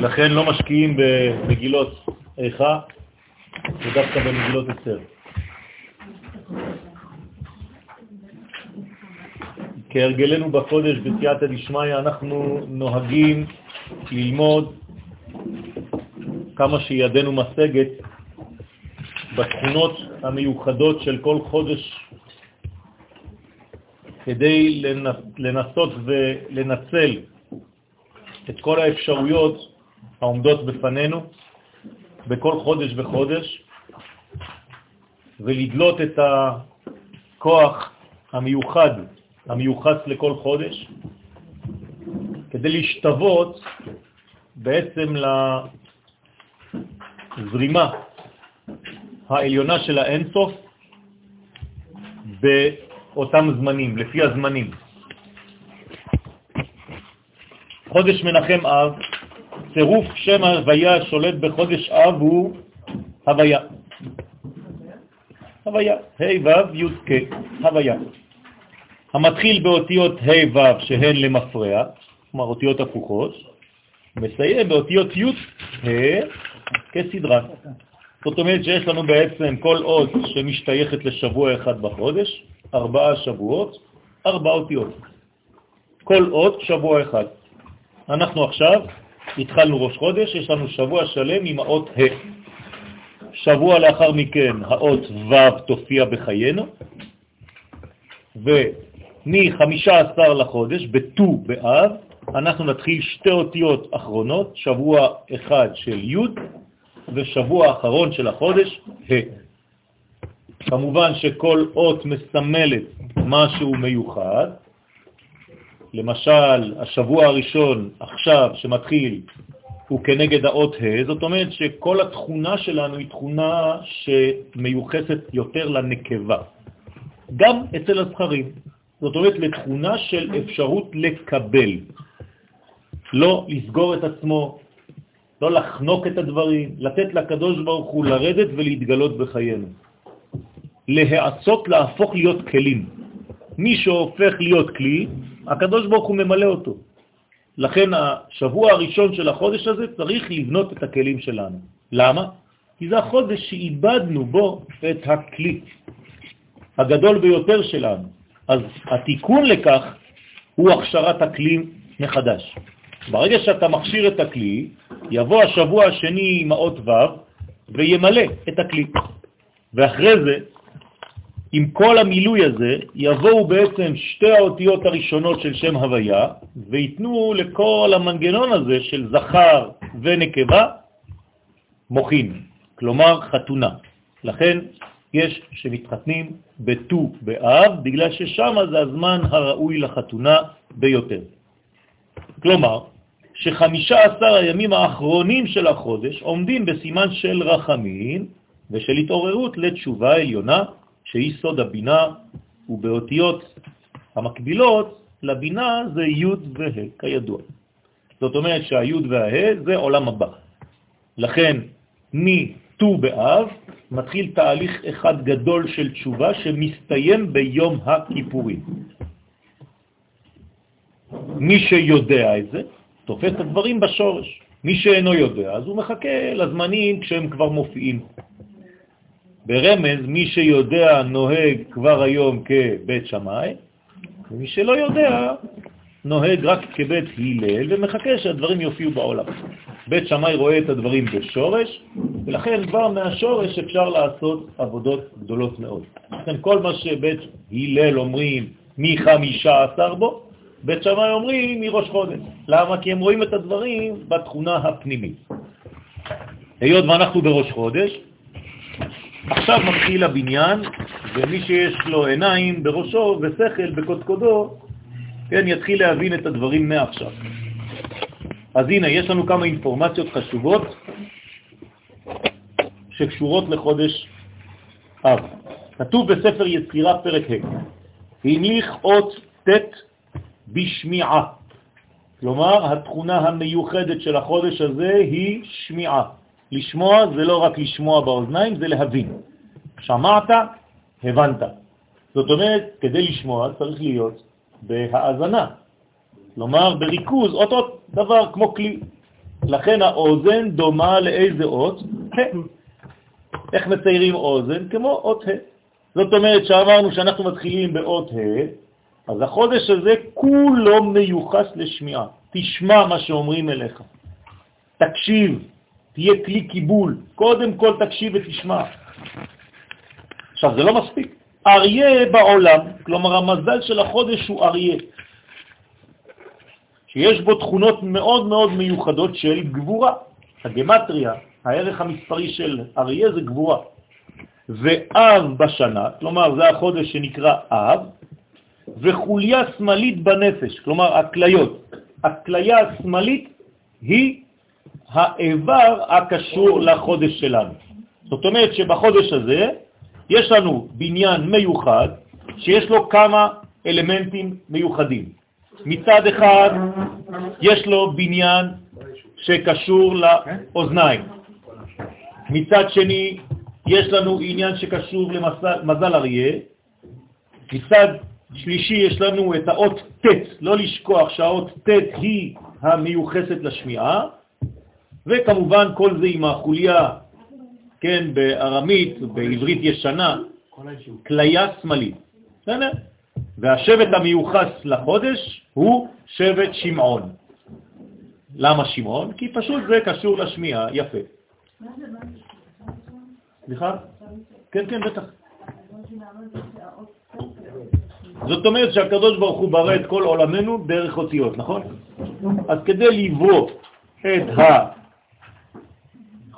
ולכן לא משקיעים במגילות איכה, ודווקא במגילות אסתר. כהרגלנו בקודש בסייעתא דשמיא אנחנו נוהגים ללמוד כמה שידנו משגת בתכונות המיוחדות של כל חודש כדי לנסות ולנצל את כל האפשרויות העומדות בפנינו בכל חודש וחודש ולדלות את הכוח המיוחד, המיוחס לכל חודש, כדי להשתוות בעצם לזרימה העליונה של האינסוף באותם זמנים, לפי הזמנים. חודש מנחם אב, צירוף שם הוויה שולט בחודש אב הוא הוויה. הוויה, ה' ו' י' כ', הוויה. המתחיל באותיות ה' ו' שהן למפרע, כלומר אותיות הפוכות, מסיים באותיות י' ה' כסדרה. זאת אומרת שיש לנו בעצם כל אות שמשתייכת לשבוע אחד בחודש, ארבעה שבועות, ארבע אותיות. כל אות שבוע אחד. אנחנו עכשיו התחלנו ראש חודש, יש לנו שבוע שלם עם האות ה'. שבוע לאחר מכן האות ו' תופיע בחיינו, ומ-15 לחודש, בט"ו באב, אנחנו נתחיל שתי אותיות אחרונות, שבוע אחד של י' ושבוע אחרון של החודש ה'. כמובן שכל אות מסמלת משהו מיוחד, למשל, השבוע הראשון עכשיו שמתחיל הוא כנגד האות ה', זאת אומרת שכל התכונה שלנו היא תכונה שמיוחסת יותר לנקבה, גם אצל הזכרים. זאת אומרת לתכונה של אפשרות לקבל, לא לסגור את עצמו, לא לחנוק את הדברים, לתת לקדוש ברוך הוא לרדת ולהתגלות בחיינו. להעצות, להפוך להיות כלים. מי שהופך להיות כלי, הקדוש ברוך הוא ממלא אותו. לכן השבוע הראשון של החודש הזה צריך לבנות את הכלים שלנו. למה? כי זה החודש שאיבדנו בו את הכלי הגדול ביותר שלנו. אז התיקון לכך הוא הכשרת הכלי מחדש. ברגע שאתה מכשיר את הכלי, יבוא השבוע השני עם האות ו' וימלא את הכלי. ואחרי זה עם כל המילוי הזה יבואו בעצם שתי האותיות הראשונות של שם הוויה ויתנו לכל המנגנון הזה של זכר ונקבה מוכין, כלומר חתונה. לכן יש שמתחתנים בט"ו באב, בגלל ששם זה הזמן הראוי לחתונה ביותר. כלומר, שחמישה עשר הימים האחרונים של החודש עומדים בסימן של רחמים ושל התעוררות לתשובה עליונה שהיא סוד הבינה, ובאותיות המקבילות לבינה זה י' וה', כידוע. זאת אומרת שהי' והה' זה עולם הבא. לכן, מט"ו באב מתחיל תהליך אחד גדול של תשובה שמסתיים ביום הכיפורים. מי שיודע את זה, תופס את הדברים בשורש. מי שאינו יודע, אז הוא מחכה לזמנים כשהם כבר מופיעים. ברמז, מי שיודע נוהג כבר היום כבית שמאי, ומי שלא יודע נוהג רק כבית הלל ומחכה שהדברים יופיעו בעולם. בית שמאי רואה את הדברים בשורש, ולכן כבר מהשורש אפשר לעשות עבודות גדולות מאוד. לכן כל מה שבית הלל אומרים מחמישה עשר בו, בית שמאי אומרים מראש חודש. למה? כי הם רואים את הדברים בתכונה הפנימית. היות ואנחנו בראש חודש, עכשיו מתחיל הבניין, ומי שיש לו עיניים בראשו ושכל בקודקודו, כן, יתחיל להבין את הדברים מעכשיו. אז הנה, יש לנו כמה אינפורמציות חשובות שקשורות לחודש אב. כתוב בספר יצירה פרק ה', המליך אות ט' בשמיעה. כלומר, התכונה המיוחדת של החודש הזה היא שמיעה. לשמוע זה לא רק לשמוע באוזניים, זה להבין. שמעת, הבנת. זאת אומרת, כדי לשמוע צריך להיות בהאזנה. כלומר, בריכוז, אותו דבר כמו כלי. לכן האוזן דומה לאיזה אות? איך מציירים אוזן? כמו אות ה'. זאת אומרת שאמרנו שאנחנו מתחילים באות ה', אז החודש הזה כולו מיוחס לשמיעה. תשמע מה שאומרים אליך. תקשיב, תהיה כלי קיבול. קודם כל תקשיב ותשמע. עכשיו, זה לא מספיק. אריה בעולם, כלומר המזל של החודש הוא אריה, שיש בו תכונות מאוד מאוד מיוחדות של גבורה. הגמטריה, הערך המספרי של אריה זה גבורה. ואב בשנה, כלומר זה החודש שנקרא אב, וחוליה שמאלית בנפש, כלומר הכליות. הכליה השמאלית היא האיבר הקשור לחודש שלנו. זאת אומרת שבחודש הזה יש לנו בניין מיוחד שיש לו כמה אלמנטים מיוחדים. מצד אחד יש לו בניין שקשור לאוזניים. מצד שני יש לנו עניין שקשור למזל אריה. מצד שלישי יש לנו את האות ט', לא לשכוח שהאות ט' היא המיוחסת לשמיעה, וכמובן כל זה עם החוליה, כן, בארמית, בעברית ישנה, כליה שמאלית. בסדר? והשבט המיוחס לחודש הוא שבט שמעון. למה שמעון? כי פשוט זה קשור לשמיעה, יפה. סליחה? כן, כן, בטח. זאת אומרת שהקדוש ברוך הוא ברא את כל עולמנו דרך אותיות, נכון? אז כדי לברוא את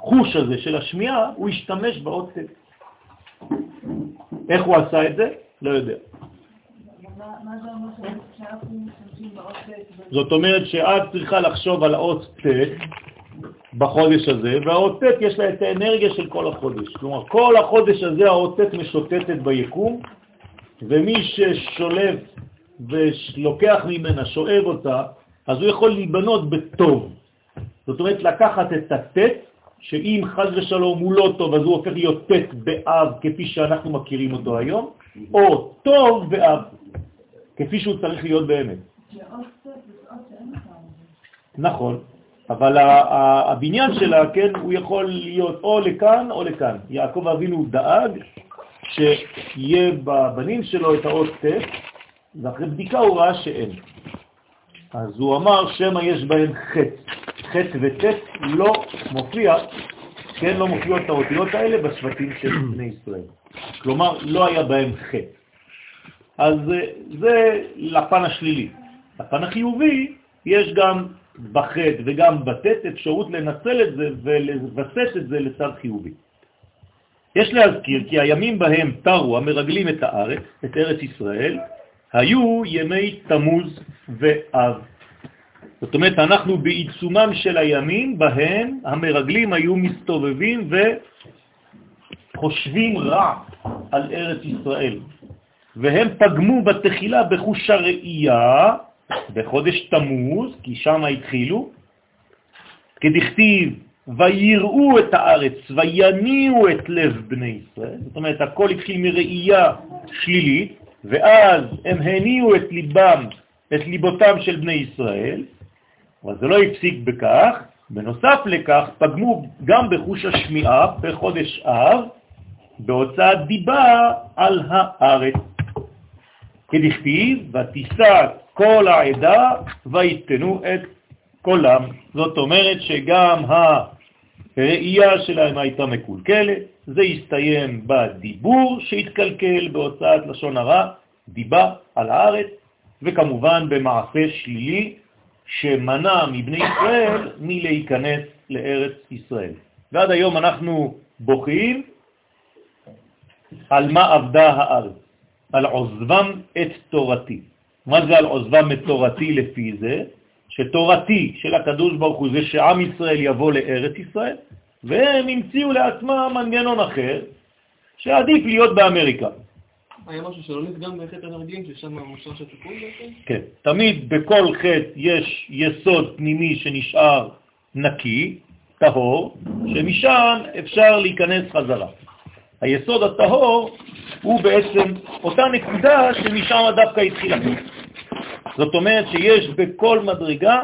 החוש הזה של השמיעה, הוא השתמש באות איך הוא עשה את זה? לא יודע. זאת אומרת שאת צריכה לחשוב על האות ט' בחודש הזה, והאות ט' יש לה את האנרגיה של כל החודש. כלומר, כל החודש הזה האות ט' משוטטת ביקום, ומי ששולב ולוקח ממנה, שואב אותה, אז הוא יכול להיבנות בטוב. זאת אומרת, לקחת את הט', שאם חז ושלום הוא לא טוב, אז הוא הופך להיות ט' באב, כפי שאנחנו מכירים אותו היום, או טוב באב, כפי שהוא צריך להיות באמת. נכון, אבל הבניין שלה, כן, הוא יכול להיות או לכאן או לכאן. יעקב אבינו דאג שיהיה בבנים שלו את האות ט', ואחרי בדיקה הוא ראה שאין. אז הוא אמר שמא יש בהם חטא. חטא וט' לא מופיע, כן, לא מופיעות האותיות האלה בשבטים של בני ישראל. כלומר, לא היה בהם חטא. אז זה לפן השלילי. לפן החיובי, יש גם בחטא וגם בטט אפשרות לנצל את זה ולבסס את זה לצד חיובי. יש להזכיר כי הימים בהם תרו המרגלים את הארץ, את ארץ ישראל, היו ימי תמוז ואב. זאת אומרת, אנחנו בעיצומם של הימים בהם המרגלים היו מסתובבים וחושבים רע על ארץ ישראל. והם פגמו בתחילה בחוש הראייה, בחודש תמוז, כי שם התחילו, כדכתיב, ויראו את הארץ ויניעו את לב בני ישראל. זאת אומרת, הכל התחיל מראייה שלילית, ואז הם הניעו את ליבם, את ליבותם של בני ישראל, אבל זה לא הפסיק בכך. בנוסף לכך, פגמו גם בחוש השמיעה בחודש אב, בהוצאת דיבה על הארץ. כדכתיב, ותישא כל העדה ויתנו את קולם. זאת אומרת שגם הראייה שלהם הייתה מקולקלת, זה הסתיים בדיבור שהתקלקל בהוצאת לשון הרע, דיבה על הארץ, וכמובן במעשה שלילי שמנע מבני ישראל מלהיכנס לארץ ישראל. ועד היום אנחנו בוכים על מה עבדה הארץ. על עוזבם את תורתי. מה זה על עוזבם את תורתי לפי זה? שתורתי של הקדוש ברוך הוא זה שעם ישראל יבוא לארץ ישראל, והם המציאו לעצמם מנגנון אחר, שעדיף להיות באמריקה. היה משהו שלא נפגם בחטא הנרגים, ששם מושרש הטיפול בעצם? כן, תמיד בכל חטא יש יסוד פנימי שנשאר נקי, טהור, שמשם אפשר להיכנס חזרה. היסוד הטהור הוא בעצם אותה נקודה שמשם דווקא התחילה. זאת אומרת שיש בכל מדרגה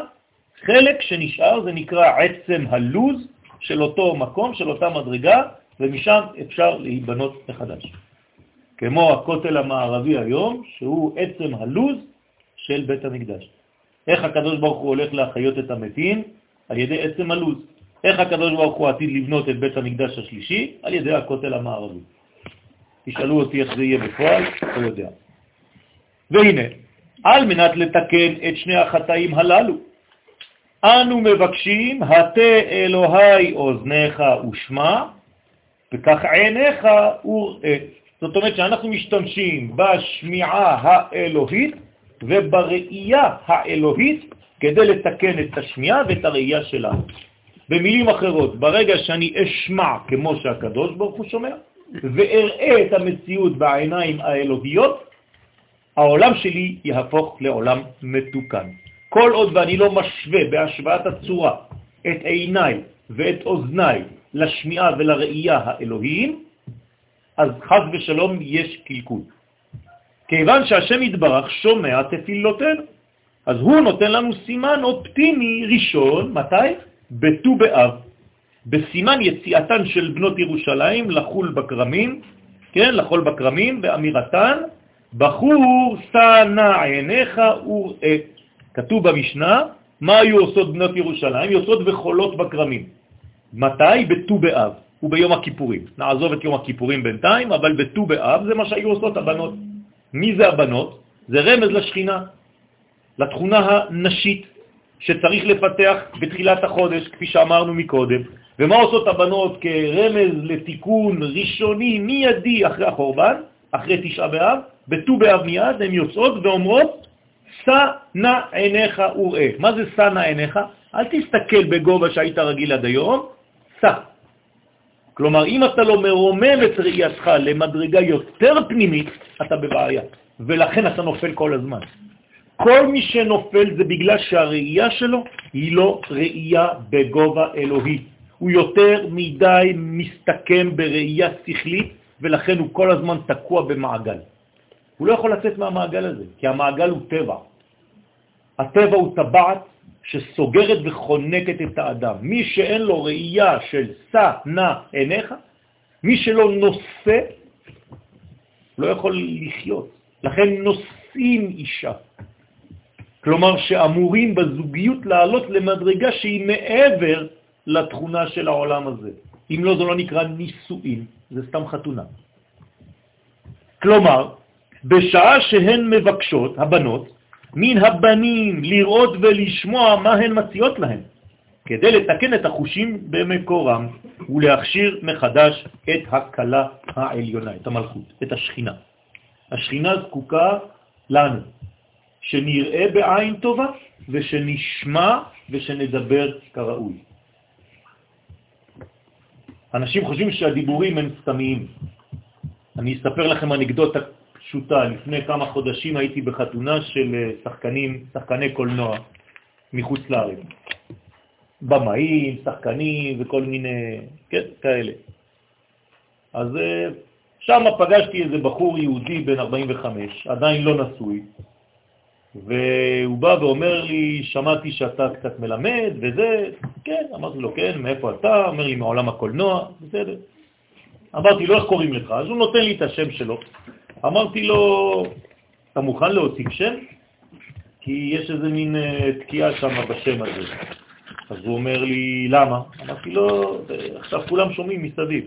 חלק שנשאר זה נקרא עצם הלוז של אותו מקום, של אותה מדרגה, ומשם אפשר להיבנות מחדש. כמו הכותל המערבי היום, שהוא עצם הלוז של בית המקדש. איך הקדוש ברוך הוא הולך להחיות את המתים? על ידי עצם הלוז. איך הקדוש ברוך הוא עתיד לבנות את בית המקדש השלישי? על ידי הכותל המערבי. תשאלו אותי איך זה יהיה בפועל, לא יודע. והנה, על מנת לתקן את שני החטאים הללו, אנו מבקשים, הטה אלוהי אוזניך ושמע, וכך עיניך וראה. זאת אומרת שאנחנו משתמשים בשמיעה האלוהית ובראייה האלוהית כדי לתקן את השמיעה ואת הראייה שלנו. במילים אחרות, ברגע שאני אשמע כמו שהקדוש ברוך הוא שומע, ואראה את המציאות בעיניים האלוהיות, העולם שלי יהפוך לעולם מתוקן. כל עוד ואני לא משווה בהשוואת הצורה את עיניי ואת אוזניי לשמיעה ולראייה האלוהיים, אז חז ושלום יש קלקול. כיוון שהשם יתברך שומע תפילותינו, אז הוא נותן לנו סימן אופטימי ראשון, מתי? בט"ו באב, בסימן יציאתן של בנות ירושלים לחול בקרמים, כן, לחול בקרמים, באמירתן, בחור שא עיניך וראה. כתוב במשנה, מה היו עושות בנות ירושלים? יוצאות וחולות בקרמים. מתי? בט"ו באב וביום הכיפורים. נעזוב את יום הכיפורים בינתיים, אבל בט"ו באב זה מה שהיו עושות הבנות. מי זה הבנות? זה רמז לשכינה, לתכונה הנשית שצריך לפתח בתחילת החודש, כפי שאמרנו מקודם. ומה עושות הבנות כרמז לתיקון ראשוני מיידי אחרי החורבן, אחרי תשעה באב? בט"ו באב מיד הן יוצאות ואומרות, סע נא עיניך וראה. מה זה סע נא עיניך? אל תסתכל בגובה שהיית רגיל עד היום, סע. כלומר, אם אתה לא מרומם את ראייתך למדרגה יותר פנימית, אתה בבעיה, ולכן אתה נופל כל הזמן. כל מי שנופל זה בגלל שהראייה שלו היא לא ראייה בגובה אלוהי. הוא יותר מדי מסתכם בראייה שכלית, ולכן הוא כל הזמן תקוע במעגל. הוא לא יכול לצאת מהמעגל הזה, כי המעגל הוא טבע. הטבע הוא טבעת שסוגרת וחונקת את האדם. מי שאין לו ראייה של סע נע עיניך, מי שלא נושא, לא יכול לחיות. לכן נושאים אישה. כלומר שאמורים בזוגיות לעלות למדרגה שהיא מעבר לתכונה של העולם הזה. אם לא, זה לא נקרא נישואין, זה סתם חתונה. כלומר, בשעה שהן מבקשות, הבנות, מן הבנים לראות ולשמוע מה הן מציעות להם, כדי לתקן את החושים במקורם ולהכשיר מחדש את הקלה העליונה, את המלכות, את השכינה. השכינה זקוקה לנו, שנראה בעין טובה ושנשמע ושנדבר כראוי. אנשים חושבים שהדיבורים הם סתמיים. אני אספר לכם אנקדוטה פשוטה. לפני כמה חודשים הייתי בחתונה של אה, שחקנים, שחקני קולנוע מחוץ לארץ. במאים, שחקנים וכל מיני, כן, כאלה. אז אה, שם פגשתי איזה בחור יהודי בן 45, עדיין לא נשוי, והוא בא ואומר לי, שמעתי שאתה קצת מלמד וזה, כן, אמרתי לו, כן, מאיפה אתה? אומר לי, מעולם הקולנוע, בסדר. אמרתי לו, איך קוראים לך? אז הוא נותן לי את השם שלו. אמרתי לו, אתה מוכן להוציא שם? כי יש איזה מין אה, תקיעה שם בשם הזה. אז הוא אומר לי, למה? אמרתי לו, עכשיו כולם שומעים מסביב.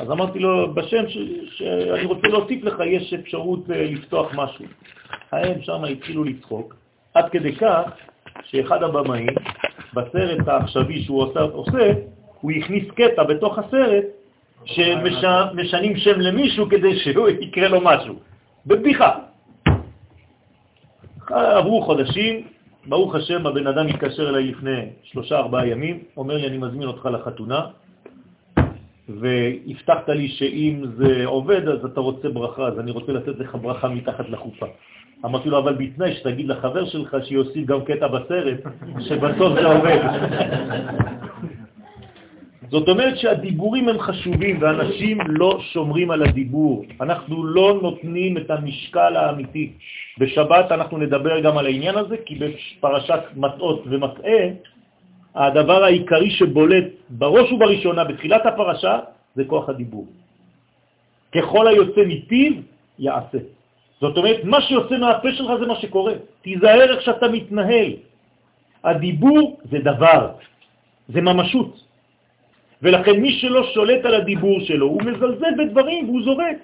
אז אמרתי לו, בשם. שאני רוצה להוסיף לך, יש אפשרות אה, לפתוח משהו. הם שם התחילו לצחוק, עד כדי כך שאחד הבמאים, בסרט העכשווי שהוא עושה, הוא הכניס קטע בתוך הסרט שמשנים שם למישהו כדי שהוא יקרה לו משהו. בבדיחה. עברו חודשים, ברוך השם, הבן אדם התקשר אליי לפני שלושה ארבעה ימים, אומר לי, אני מזמין אותך לחתונה, והבטחת לי שאם זה עובד אז אתה רוצה ברכה, אז אני רוצה לתת לך ברכה מתחת לחופה. אמרתי לו, אבל בתנאי שתגיד לחבר שלך שיוסיף גם קטע בסרט, שבסוף זה עובד. זאת אומרת שהדיבורים הם חשובים ואנשים לא שומרים על הדיבור. אנחנו לא נותנים את המשקל האמיתי. בשבת אנחנו נדבר גם על העניין הזה, כי בפרשת מטעות ומטעה, הדבר העיקרי שבולט בראש ובראשונה בתחילת הפרשה זה כוח הדיבור. ככל היוצא מפיו יעשה. זאת אומרת, מה שיוצא מהפה שלך זה מה שקורה. תיזהר איך שאתה מתנהל. הדיבור זה דבר, זה ממשות. ולכן מי שלא שולט על הדיבור שלו, הוא מזלזל בדברים והוא זורק.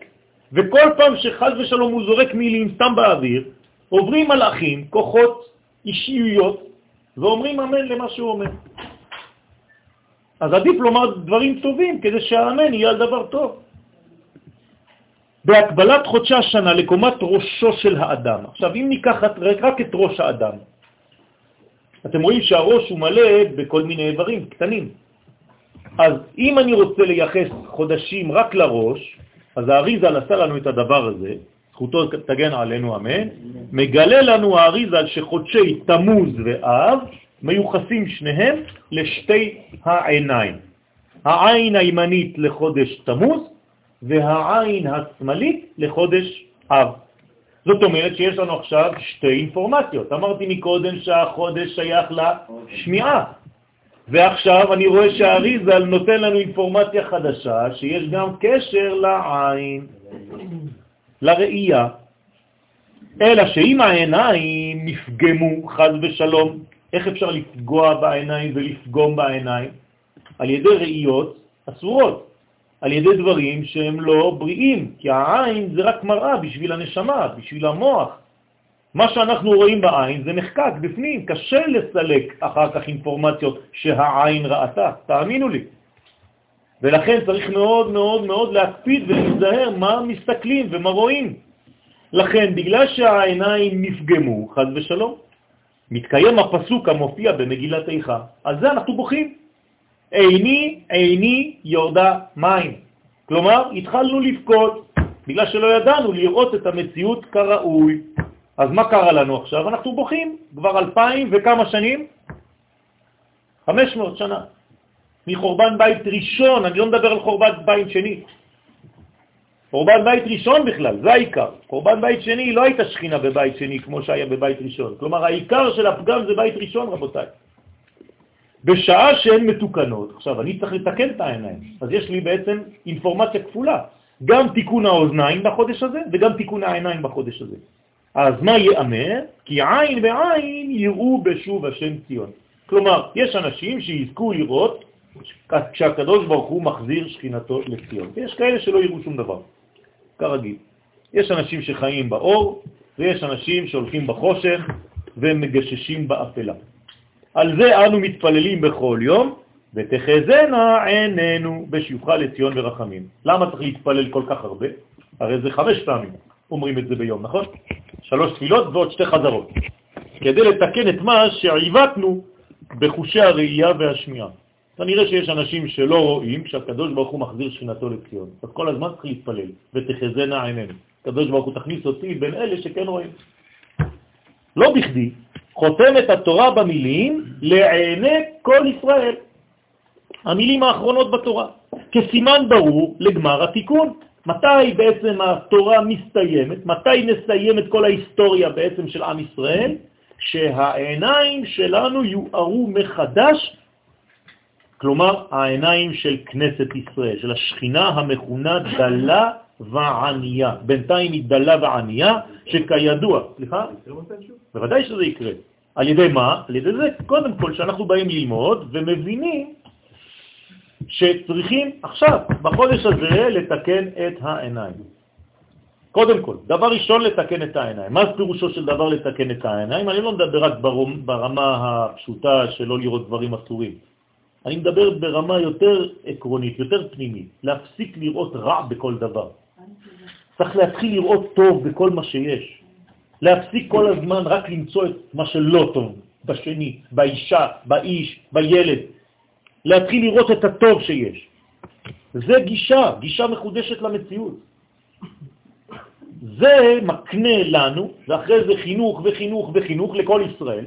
וכל פעם שחז ושלום הוא זורק מילים סתם באוויר, עוברים מלאכים, כוחות, אישיויות, ואומרים אמן למה שהוא אומר. אז עדיף לומר דברים טובים כדי שהאמן יהיה על דבר טוב. בהקבלת חודשי השנה לקומת ראשו של האדם. עכשיו, אם ניקח רק, רק את ראש האדם, אתם רואים שהראש הוא מלא בכל מיני איברים קטנים. אז אם אני רוצה לייחס חודשים רק לראש, אז האריזה עשה לנו את הדבר הזה, זכותו תגן עלינו אמן, מגלה לנו האריזה שחודשי תמוז ואב מיוחסים שניהם לשתי העיניים. העין הימנית לחודש תמוז והעין השמאלית לחודש אב. זאת אומרת שיש לנו עכשיו שתי אינפורמציות. אמרתי מקודם שהחודש שייך לשמיעה, ועכשיו אני רואה שהאריזל נותן לנו אינפורמציה חדשה, שיש גם קשר לעין, לראייה. אלא שאם העיניים נפגמו, חז ושלום, איך אפשר לפגוע בעיניים ולפגום בעיניים? על ידי ראיות אסורות. על ידי דברים שהם לא בריאים, כי העין זה רק מראה בשביל הנשמה, בשביל המוח. מה שאנחנו רואים בעין זה נחקק בפנים, קשה לסלק אחר כך אינפורמציות שהעין ראתה, תאמינו לי. ולכן צריך מאוד מאוד מאוד להקפיד ולהיזהר מה מסתכלים ומה רואים. לכן, בגלל שהעיניים נפגמו, חז ושלום, מתקיים הפסוק המופיע במגילת איכה. על זה אנחנו בוכים. עיני, עיני יורדה מים. כלומר, התחלנו לבכות, בגלל שלא ידענו לראות את המציאות כראוי. אז מה קרה לנו עכשיו? אנחנו בוכים כבר אלפיים וכמה שנים? חמש מאות שנה. מחורבן בית ראשון, אני לא מדבר על חורבן בית שני. חורבן בית ראשון בכלל, זה העיקר. חורבן בית שני לא הייתה שכינה בבית שני כמו שהיה בבית ראשון. כלומר, העיקר של הפגם זה בית ראשון, רבותיי. בשעה שהן מתוקנות, עכשיו אני צריך לתקן את העיניים, אז יש לי בעצם אינפורמציה כפולה, גם תיקון האוזניים בחודש הזה וגם תיקון העיניים בחודש הזה. אז מה יאמר? כי עין ועין יראו בשוב השם ציון. כלומר, יש אנשים שיזכו לראות כשהקדוש ברוך הוא מחזיר שכינתו לציון. ויש כאלה שלא יראו שום דבר, כרגיל. יש אנשים שחיים באור, ויש אנשים שהולכים בחושך ומגששים באפלה. על זה אנו מתפללים בכל יום, ותחזנה עינינו בשיוחה לציון ורחמים. למה צריך להתפלל כל כך הרבה? הרי זה חמש פעמים אומרים את זה ביום, נכון? שלוש תפילות ועוד שתי חזרות, כדי לתקן את מה שעיוותנו בחושי הראייה והשמיעה. נראה שיש אנשים שלא רואים כשהקדוש ברוך הוא מחזיר שכינתו לציון. אז כל הזמן צריך להתפלל, ותחזנה עינינו. הקדוש ברוך הוא תכניס אותי בין אלה שכן רואים. לא בכדי, חותם את התורה במילים לעיני כל ישראל. המילים האחרונות בתורה, כסימן ברור לגמר התיקון. מתי בעצם התורה מסתיימת? מתי נסיים את כל ההיסטוריה בעצם של עם ישראל? שהעיניים שלנו יוארו מחדש, כלומר העיניים של כנסת ישראל, של השכינה המכונה דלה וענייה. בינתיים היא דלה וענייה, שכידוע, סליחה? בוודאי שזה יקרה. על ידי מה? על ידי זה, קודם כל, שאנחנו באים ללמוד ומבינים שצריכים עכשיו, בחודש הזה, לתקן את העיניים. קודם כל, דבר ראשון, לתקן את העיניים. מה פירושו של דבר לתקן את העיניים? אני לא מדבר רק ברמה הפשוטה של לא לראות דברים אסורים. אני מדבר ברמה יותר עקרונית, יותר פנימית, להפסיק לראות רע בכל דבר. צריך להתחיל לראות טוב בכל מה שיש. להפסיק כל הזמן רק למצוא את מה שלא טוב בשני, באישה, באיש, בילד. להתחיל לראות את הטוב שיש. זה גישה, גישה מחודשת למציאות. זה מקנה לנו, ואחרי זה חינוך וחינוך וחינוך לכל ישראל,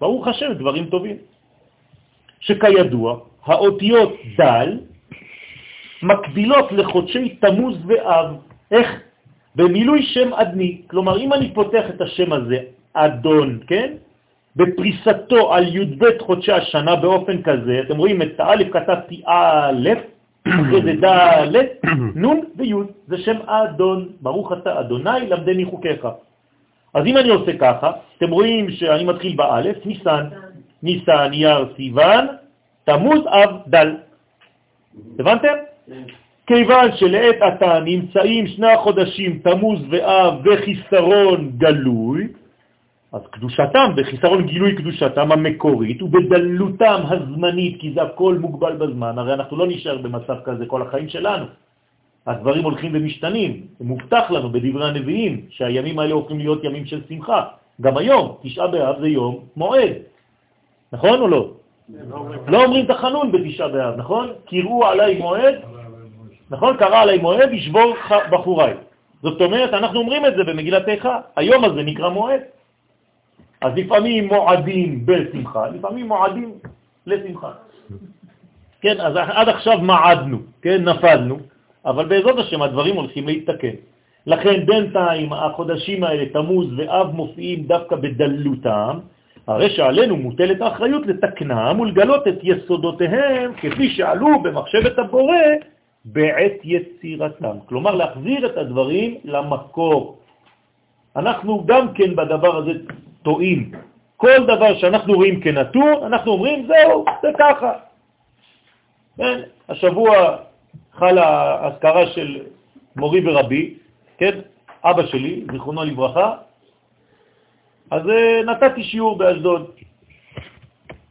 ברוך השם, דברים טובים. שכידוע, האותיות דל מקבילות לחודשי תמוז ואב. איך? במילוי שם אדני. כלומר, אם אני פותח את השם הזה, אדון, כן? בפריסתו על י"ב חודשי השנה באופן כזה, אתם רואים את א' כתבתי א', אחרי זה ד', נ' וי', זה שם אדון, ברוך אתה אדוני למדני חוקיך. אז אם אני עושה ככה, אתם רואים שאני מתחיל באלף, ניסן, ניסן, יר, סיוון, תמוז, אב, דל. הבנתם? כיוון שלעת עתה נמצאים שני החודשים תמוז ואב בחיסרון גלוי, אז קדושתם, בחיסרון גילוי קדושתם המקורית ובדלותם הזמנית, כי זה הכל מוגבל בזמן, הרי אנחנו לא נשאר במצב כזה כל החיים שלנו. הדברים הולכים ומשתנים, זה מובטח לנו בדברי הנביאים שהימים האלה הופכים להיות ימים של שמחה. גם היום, תשעה באב זה יום מועד, נכון או לא? לא אומרים תחנון בתשעה באב, נכון? קראו עליי מועד, נכון? קרא עליי מועד, ישבור בחוריי. זאת אומרת, אנחנו אומרים את זה במגילת איכה, היום הזה נקרא מועד. אז לפעמים מועדים בשמחה, לפעמים מועדים לשמחה. כן, אז עד עכשיו מעדנו, כן, נפלנו, אבל בעזרת השם הדברים הולכים להתתקן. לכן בינתיים החודשים האלה, תמוז ואב, מופיעים דווקא בדלותם, הרי שעלינו מוטלת האחריות לתקנם ולגלות את יסודותיהם כפי שעלו במחשבת הבורא בעת יצירתם. כלומר, להחזיר את הדברים למקור. אנחנו גם כן בדבר הזה טועים. כל דבר שאנחנו רואים כנתון, אנחנו אומרים, זהו, זה ככה. כן? השבוע חלה הזכרה של מורי ורבי, כן? אבא שלי, זיכרונו לברכה, אז אה, נתתי שיעור באשדוד.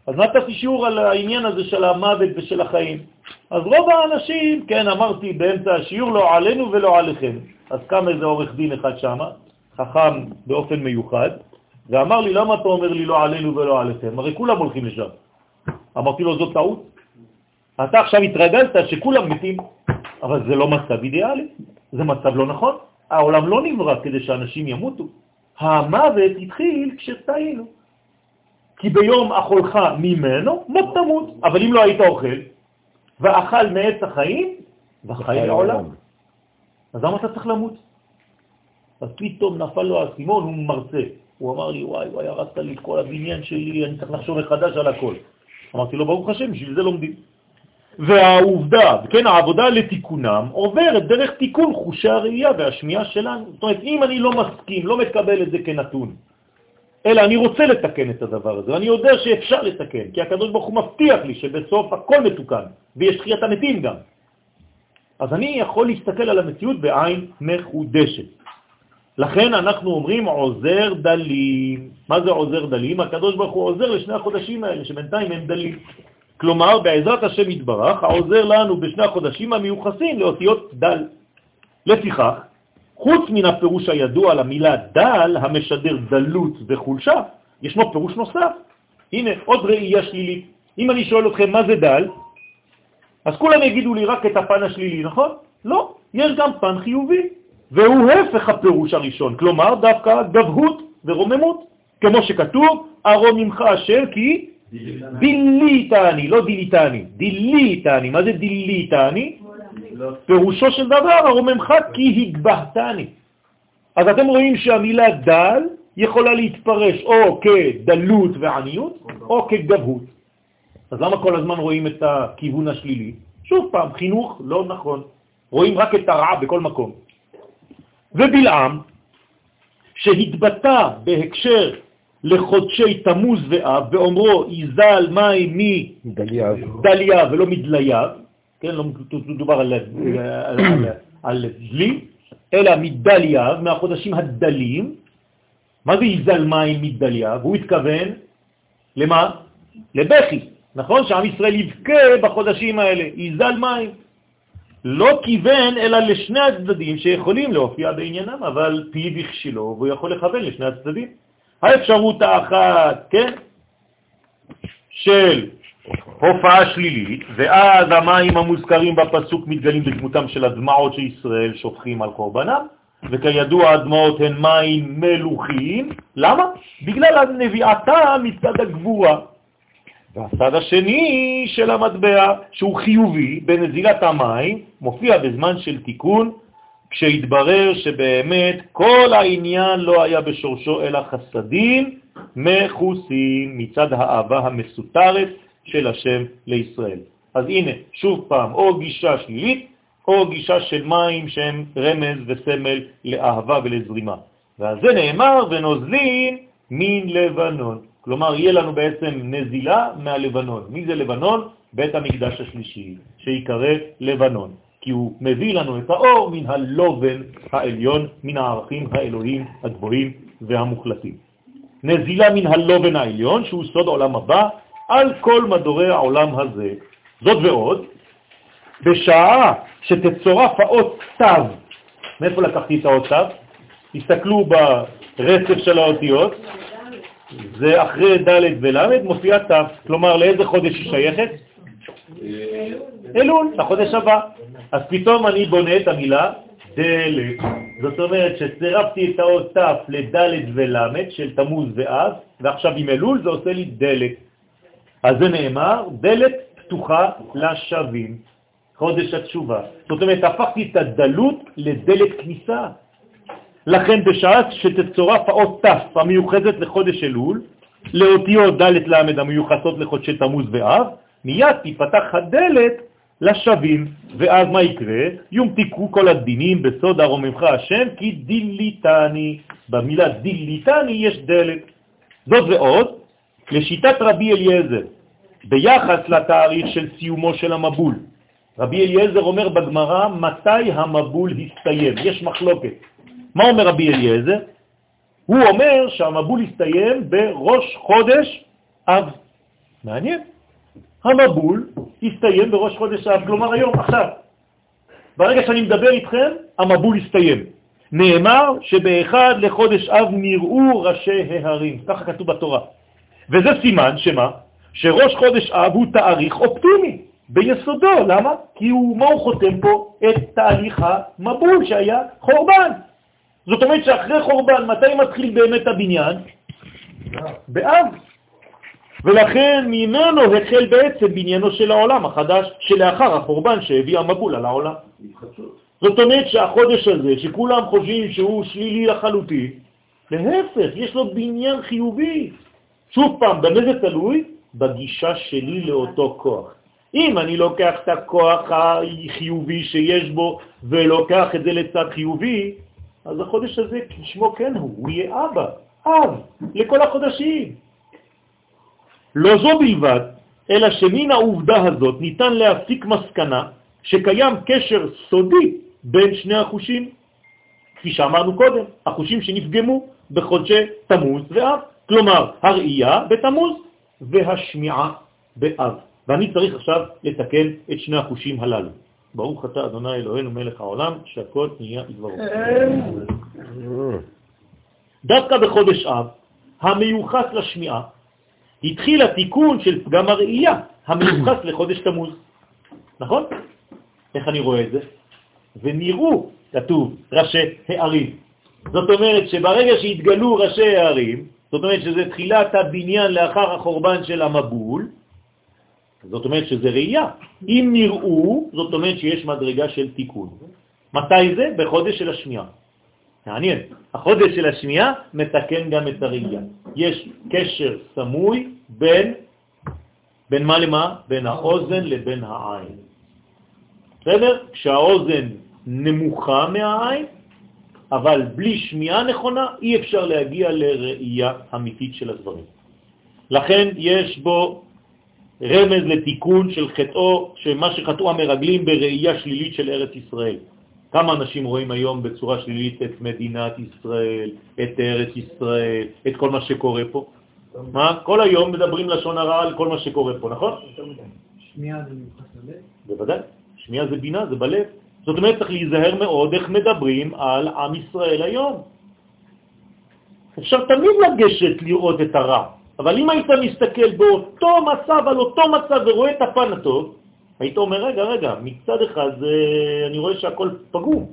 אז נתתי שיעור על העניין הזה של המוות ושל החיים. אז רוב האנשים, כן, אמרתי באמצע השיעור, לא עלינו ולא עליכם. אז קם איזה עורך דין אחד שם, חכם באופן מיוחד, ואמר לי, למה אתה אומר לי לא עלינו ולא עליכם? הרי כולם הולכים לשם. אמרתי לו, זאת טעות. אתה עכשיו התרגלת שכולם מתים, אבל זה לא מצב אידיאלי, זה מצב לא נכון. העולם לא נברא כדי שאנשים ימותו. המוות התחיל כשטעינו. כי ביום אכולך ממנו, מות תמות. אבל אם לא היית אוכל, ואכל מעץ החיים, וחי לעולם. אז למה אתה צריך למות? אז פתאום נפל לו האסימון, הוא מרצה. הוא אמר לי, וואי, וואי, הרסת לי את כל הבניין שלי, אני צריך לחשוב מחדש על הכל. אמרתי לו, ברוך השם, בשביל זה לומדים. והעובדה, כן, העבודה לתיקונם עוברת דרך תיקון חושי הראייה והשמיעה שלנו. זאת אומרת, אם אני לא מסכים, לא מקבל את זה כנתון, אלא אני רוצה לתקן את הדבר הזה, ואני יודע שאפשר לתקן, כי הקדוש ברוך הוא מבטיח לי שבסוף הכל מתוקן, ויש תחיית המתים גם. אז אני יכול להסתכל על המציאות בעין מחודשת. לכן אנחנו אומרים עוזר דלים. מה זה עוזר דלים? הקדוש ברוך הוא עוזר לשני החודשים האלה, שבינתיים הם דלים. כלומר, בעזרת השם יתברך, העוזר לנו בשני החודשים המיוחסים לאותיות דל. לפיכך, חוץ מן הפירוש הידוע למילה דל, המשדר דלות וחולשה, ישנו פירוש נוסף. הנה, עוד ראייה שלילית. אם אני שואל אתכם מה זה דל, אז כולם יגידו לי רק את הפן השלילי, נכון? לא, יש גם פן חיובי, והוא הפך הפירוש הראשון, כלומר דווקא גבהות ורוממות, כמו שכתוב, ארום ממך השם כי דיליתני, לא דיליתני, דיליתני, מה זה דיליתני? פירושו של דבר, הרוממך כי הגבהתני. אז אתם רואים שהמילה דל יכולה להתפרש או כדלות ועניות או כגבהות. אז למה כל הזמן רואים את הכיוון השלילי? שוב פעם, חינוך לא נכון. רואים רק את הרע בכל מקום. ובלעם, שהתבטא בהקשר לחודשי תמוז ואב, ואומרו יזל מים מדליה ולא מדליה, כן, לא מדובר על, על, על, על דלי, אלא מדליה, מהחודשים הדלים. מה זה יזל מים מדליה? והוא התכוון למה? לבכי, נכון? שעם ישראל יבכה בחודשים האלה, יזל מים. לא כיוון אלא לשני הצדדים שיכולים להופיע בעניינם, אבל פיו הכשילו והוא יכול לכוון לשני הצדדים. האפשרות האחת, כן, של הופעה שלילית, ואז המים המוזכרים בפסוק מתגלים בדמותם של הדמעות שישראל שופכים על קורבנם, וכידוע הדמעות הן מים מלוכים. למה? בגלל הנביאתה מצד הגבורה. והצד השני של המטבע, שהוא חיובי בנזילת המים, מופיע בזמן של תיקון, כשהתברר שבאמת כל העניין לא היה בשורשו אלא חסדים מחוסים מצד האהבה המסותרת של השם לישראל. אז הנה, שוב פעם, או גישה שלילית או גישה של מים שהם רמז וסמל לאהבה ולזרימה. ועל זה נאמר, ונוזלים מן לבנון. כלומר, יהיה לנו בעצם נזילה מהלבנון. מי זה לבנון? בית המקדש השלישי, שיקרא לבנון. כי הוא מביא לנו את האור מן הלובן העליון, מן הערכים האלוהים הגבוהים והמוחלטים. נזילה מן הלובן העליון, שהוא סוד עולם הבא, על כל מדורי העולם הזה. זאת ועוד, בשעה שתצורף האות תו, מאיפה לקחתי את האות תו? תסתכלו ברצף של האותיות, זה אחרי ד' ול' מופיע תו, כלומר לאיזה חודש היא שייכת? אלול, לחודש הבא. אז פתאום אני בונה את המילה דלת. זאת אומרת שצירפתי את האות ת' לד' ול' של תמוז ואב, ועכשיו עם אלול זה עושה לי דלת. אז זה נאמר, דלת פתוחה לשווים, חודש התשובה. זאת אומרת, הפכתי את הדלות לדלת כניסה. לכן בשעה שתצורף האות ת' המיוחדת לחודש אלול, לאותיות ד' ל' המיוחסות לחודשי תמוז ואב, מיד תיפתח הדלת לשווים, ואז מה יקרה? יומתיקו כל הדינים בסוד הרוממך השם, כי דיליטני. במילה דיליטני יש דלת. זאת ועוד, לשיטת רבי אליעזר, ביחס לתאריך של סיומו של המבול. רבי אליעזר אומר בגמרא מתי המבול הסתיים, יש מחלוקת. מה אומר רבי אליעזר? הוא אומר שהמבול הסתיים בראש חודש אב. מעניין. המבול הסתיים בראש חודש אב, כלומר היום, עכשיו. ברגע שאני מדבר איתכם, המבול הסתיים. נאמר שבאחד לחודש אב נראו ראשי ההרים, ככה כתוב בתורה. וזה סימן שמה? שראש חודש אב הוא תאריך אופטימי ביסודו. למה? כי הוא, מה הוא חותם פה? את תהליך המבול שהיה חורבן. זאת אומרת שאחרי חורבן, מתי מתחיל באמת הבניין? באב. ולכן ממנו החל בעצם בניינו של העולם החדש שלאחר החורבן שהביא המבול על העולם. זאת אומרת שהחודש הזה, שכולם חושבים שהוא שלילי לחלוטין, להפך, יש לו בניין חיובי. שוב פעם, במה זה תלוי? בגישה שלי לאותו כוח. אם אני לוקח את הכוח החיובי שיש בו ולוקח את זה לצד חיובי, אז החודש הזה, כשמו כן הוא, הוא יהיה אבא, אב, לכל החודשים. לא זו בלבד, אלא שמן העובדה הזאת ניתן להפיק מסקנה שקיים קשר סודי בין שני החושים, כפי שאמרנו קודם, החושים שנפגמו בחודשי תמוז ואב, כלומר הראייה בתמוז והשמיעה באב. ואני צריך עכשיו לתקן את שני החושים הללו. ברוך אתה אדוני אלוהינו מלך העולם, שהכל נהיה דברו. דווקא בחודש אב, המיוחס לשמיעה, התחיל התיקון של פגם הראייה, המיוחס לחודש תמוז. נכון? איך אני רואה את זה? ונראו, כתוב, ראשי הערים. זאת אומרת שברגע שהתגלו ראשי הערים, זאת אומרת שזה תחילת הבניין לאחר החורבן של המבול, זאת אומרת שזה ראייה. אם נראו, זאת אומרת שיש מדרגה של תיקון. מתי זה? בחודש של השמיעה. מעניין. החודש של השמיעה מתקן גם את הראייה. יש קשר סמוי בין, בין מה למה? בין האוזן לבין העין. בסדר? כשהאוזן נמוכה מהעין, אבל בלי שמיעה נכונה אי אפשר להגיע לראייה אמיתית של הדברים. לכן יש בו רמז לתיקון של חטאו, שמה שחטאו המרגלים בראייה שלילית של ארץ ישראל. כמה אנשים רואים היום בצורה שלילית את מדינת ישראל, את ארץ ישראל, את כל מה שקורה פה? מה? כל היום מדברים לשון הרע על כל מה שקורה פה, נכון? שמיעה זה מיוחס ללב? בוודאי. שמיעה זה בינה, זה בלב. זאת אומרת, צריך להיזהר מאוד איך מדברים על עם ישראל היום. אפשר תמיד לגשת לראות את הרע, אבל אם היית מסתכל באותו מצב, על אותו מצב, ורואה את הפן הטוב, היית אומר, רגע, רגע, מצד אחד אני רואה שהכל פגום,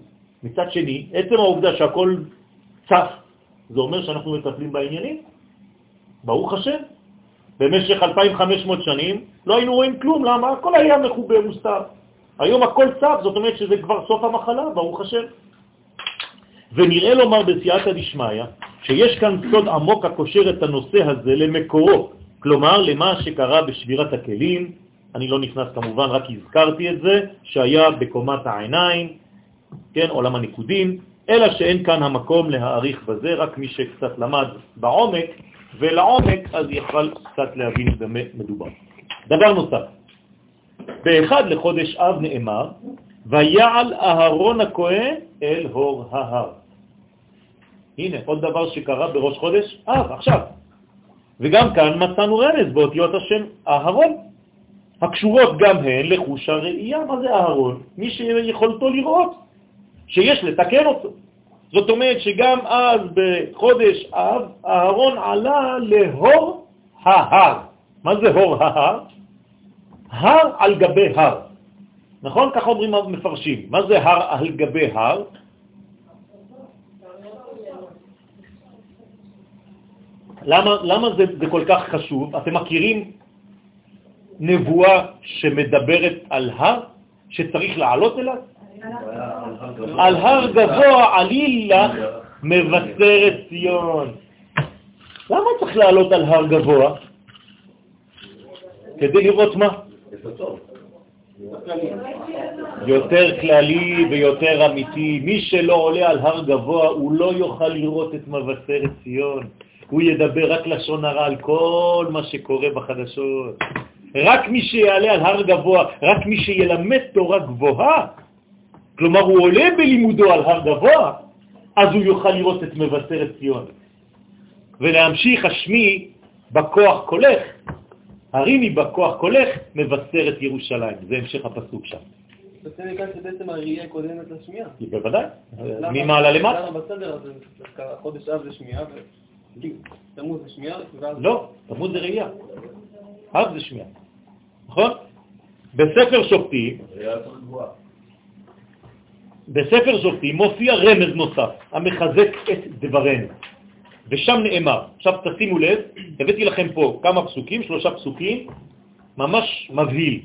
מצד שני, עצם העובדה שהכל צף, זה אומר שאנחנו מטפלים בעניינים, ברוך השם. במשך 2,500 שנים לא היינו רואים כלום, למה? הכל היה מחובה מוסתר. היום הכל צף, זאת אומרת שזה כבר סוף המחלה, ברוך השם. ונראה לומר בסייעתא דשמיא שיש כאן סוד עמוק הקושר את הנושא הזה למקורו, כלומר למה שקרה בשבירת הכלים, אני לא נכנס כמובן, רק הזכרתי את זה, שהיה בקומת העיניים, כן, עולם הניקודים, אלא שאין כאן המקום להעריך בזה, רק מי שקצת למד בעומק, ולעומק אז יוכל קצת להבין במה מדובר. דבר נוסף, באחד לחודש אב נאמר, ויעל אהרון הכהן אל הור ההר. הנה, עוד דבר שקרה בראש חודש אב, עכשיו. וגם כאן מצאנו רמז באותיות השם אהרון, הקשורות גם הן לחוש הראייה. מה זה אהרון? מי שיכולתו לראות, שיש לתקן אותו. זאת אומרת שגם אז בחודש אב, אהרון עלה להור ההר. מה זה הור ההר? הר על גבי הר. נכון? כך אומרים המפרשים. מה זה הר על גבי הר? למה, למה זה, זה כל כך חשוב? אתם מכירים נבואה שמדברת על הר שצריך לעלות אליו? על הר גבוה עלי לך מבשרת ציון. למה צריך לעלות על הר גבוה? כדי לראות מה? יותר כללי ויותר אמיתי. מי שלא עולה על הר גבוה, הוא לא יוכל לראות את מבשרת ציון. הוא ידבר רק לשון הרע על כל מה שקורה בחדשות. רק מי שיעלה על הר גבוה, רק מי שילמד תורה גבוהה, כלומר הוא עולה בלימודו על הר גבוה, אז הוא יוכל לראות את מבשרת ציון. ולהמשיך השמי בכוח קולך, הרימי בכוח קולך, מבשרת ירושלים. זה המשך הפסוק שם. זה מכאן שבעצם הראייה קודמת לשמיעה. בוודאי, ממעלה למטה. למה בסדר הזה, חודש אב זה שמיעה, תמוז זה שמיעה? לא, תמוז זה ראייה. אב זה שמיעה. נכון? בספר שופטים, בספר שופטים מופיע רמז נוסף המחזק את דברנו, ושם נאמר, עכשיו תשימו לב, הבאתי לכם פה כמה פסוקים, שלושה פסוקים, ממש מבהיל.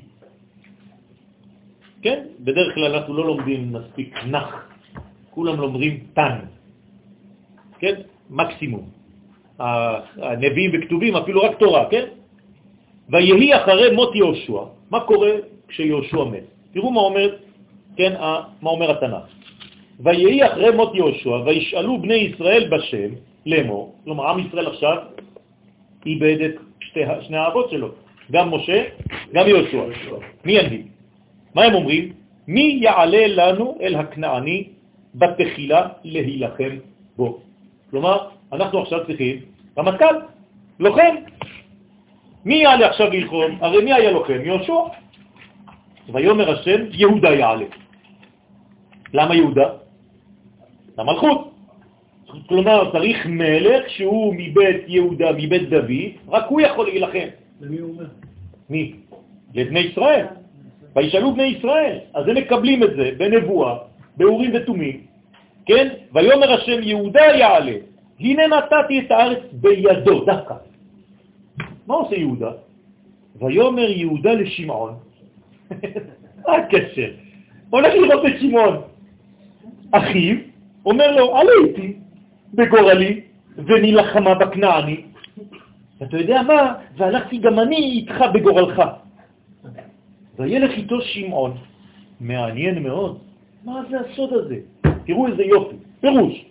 כן? בדרך כלל אנחנו לא לומדים מספיק נח, כולם לומדים תן, כן? מקסימום. הנביאים וכתובים, אפילו רק תורה, כן? ויהי אחרי מות יהושע. מה קורה כשיהושע מת? תראו מה אומר, כן, מה אומר התנ"ך. ויהי אחרי מות יהושע, וישאלו בני ישראל בשם לאמור, כלומר עם ישראל עכשיו איבד את שתי, שני האבות שלו, גם משה, גם יהושע. מי ינהיג? מה הם אומרים? מי יעלה לנו אל הכנעני בתחילה להילחם בו? כלומר, אנחנו עכשיו צריכים רמטכ"ל, לוחם. מי יעלה עכשיו ללחום? הרי מי היה לוחם? יהושע. ויומר השם, יהודה יעלה. למה יהודה? למלכות. כלומר, צריך מלך שהוא מבית יהודה, מבית דוד, רק הוא יכול להילחם. למי הוא אומר? מי? לבני ישראל. וישאלו בני ישראל. אז הם מקבלים את זה בנבואה, באורים ותומים, כן? ויומר השם יהודה יעלה, הנה נתתי את הארץ בידו, דווקא. מה עושה יהודה? ויומר יהודה לשמעון, מה הקשר? הולך לראות את שמעון. אחיו אומר לו, עלה איתי בגורלי ונלחמה בכנעני. אתה יודע מה? והלכתי גם אני איתך בגורלך. וילך איתו שמעון. מעניין מאוד. מה זה הסוד הזה? תראו איזה יופי. פירוש.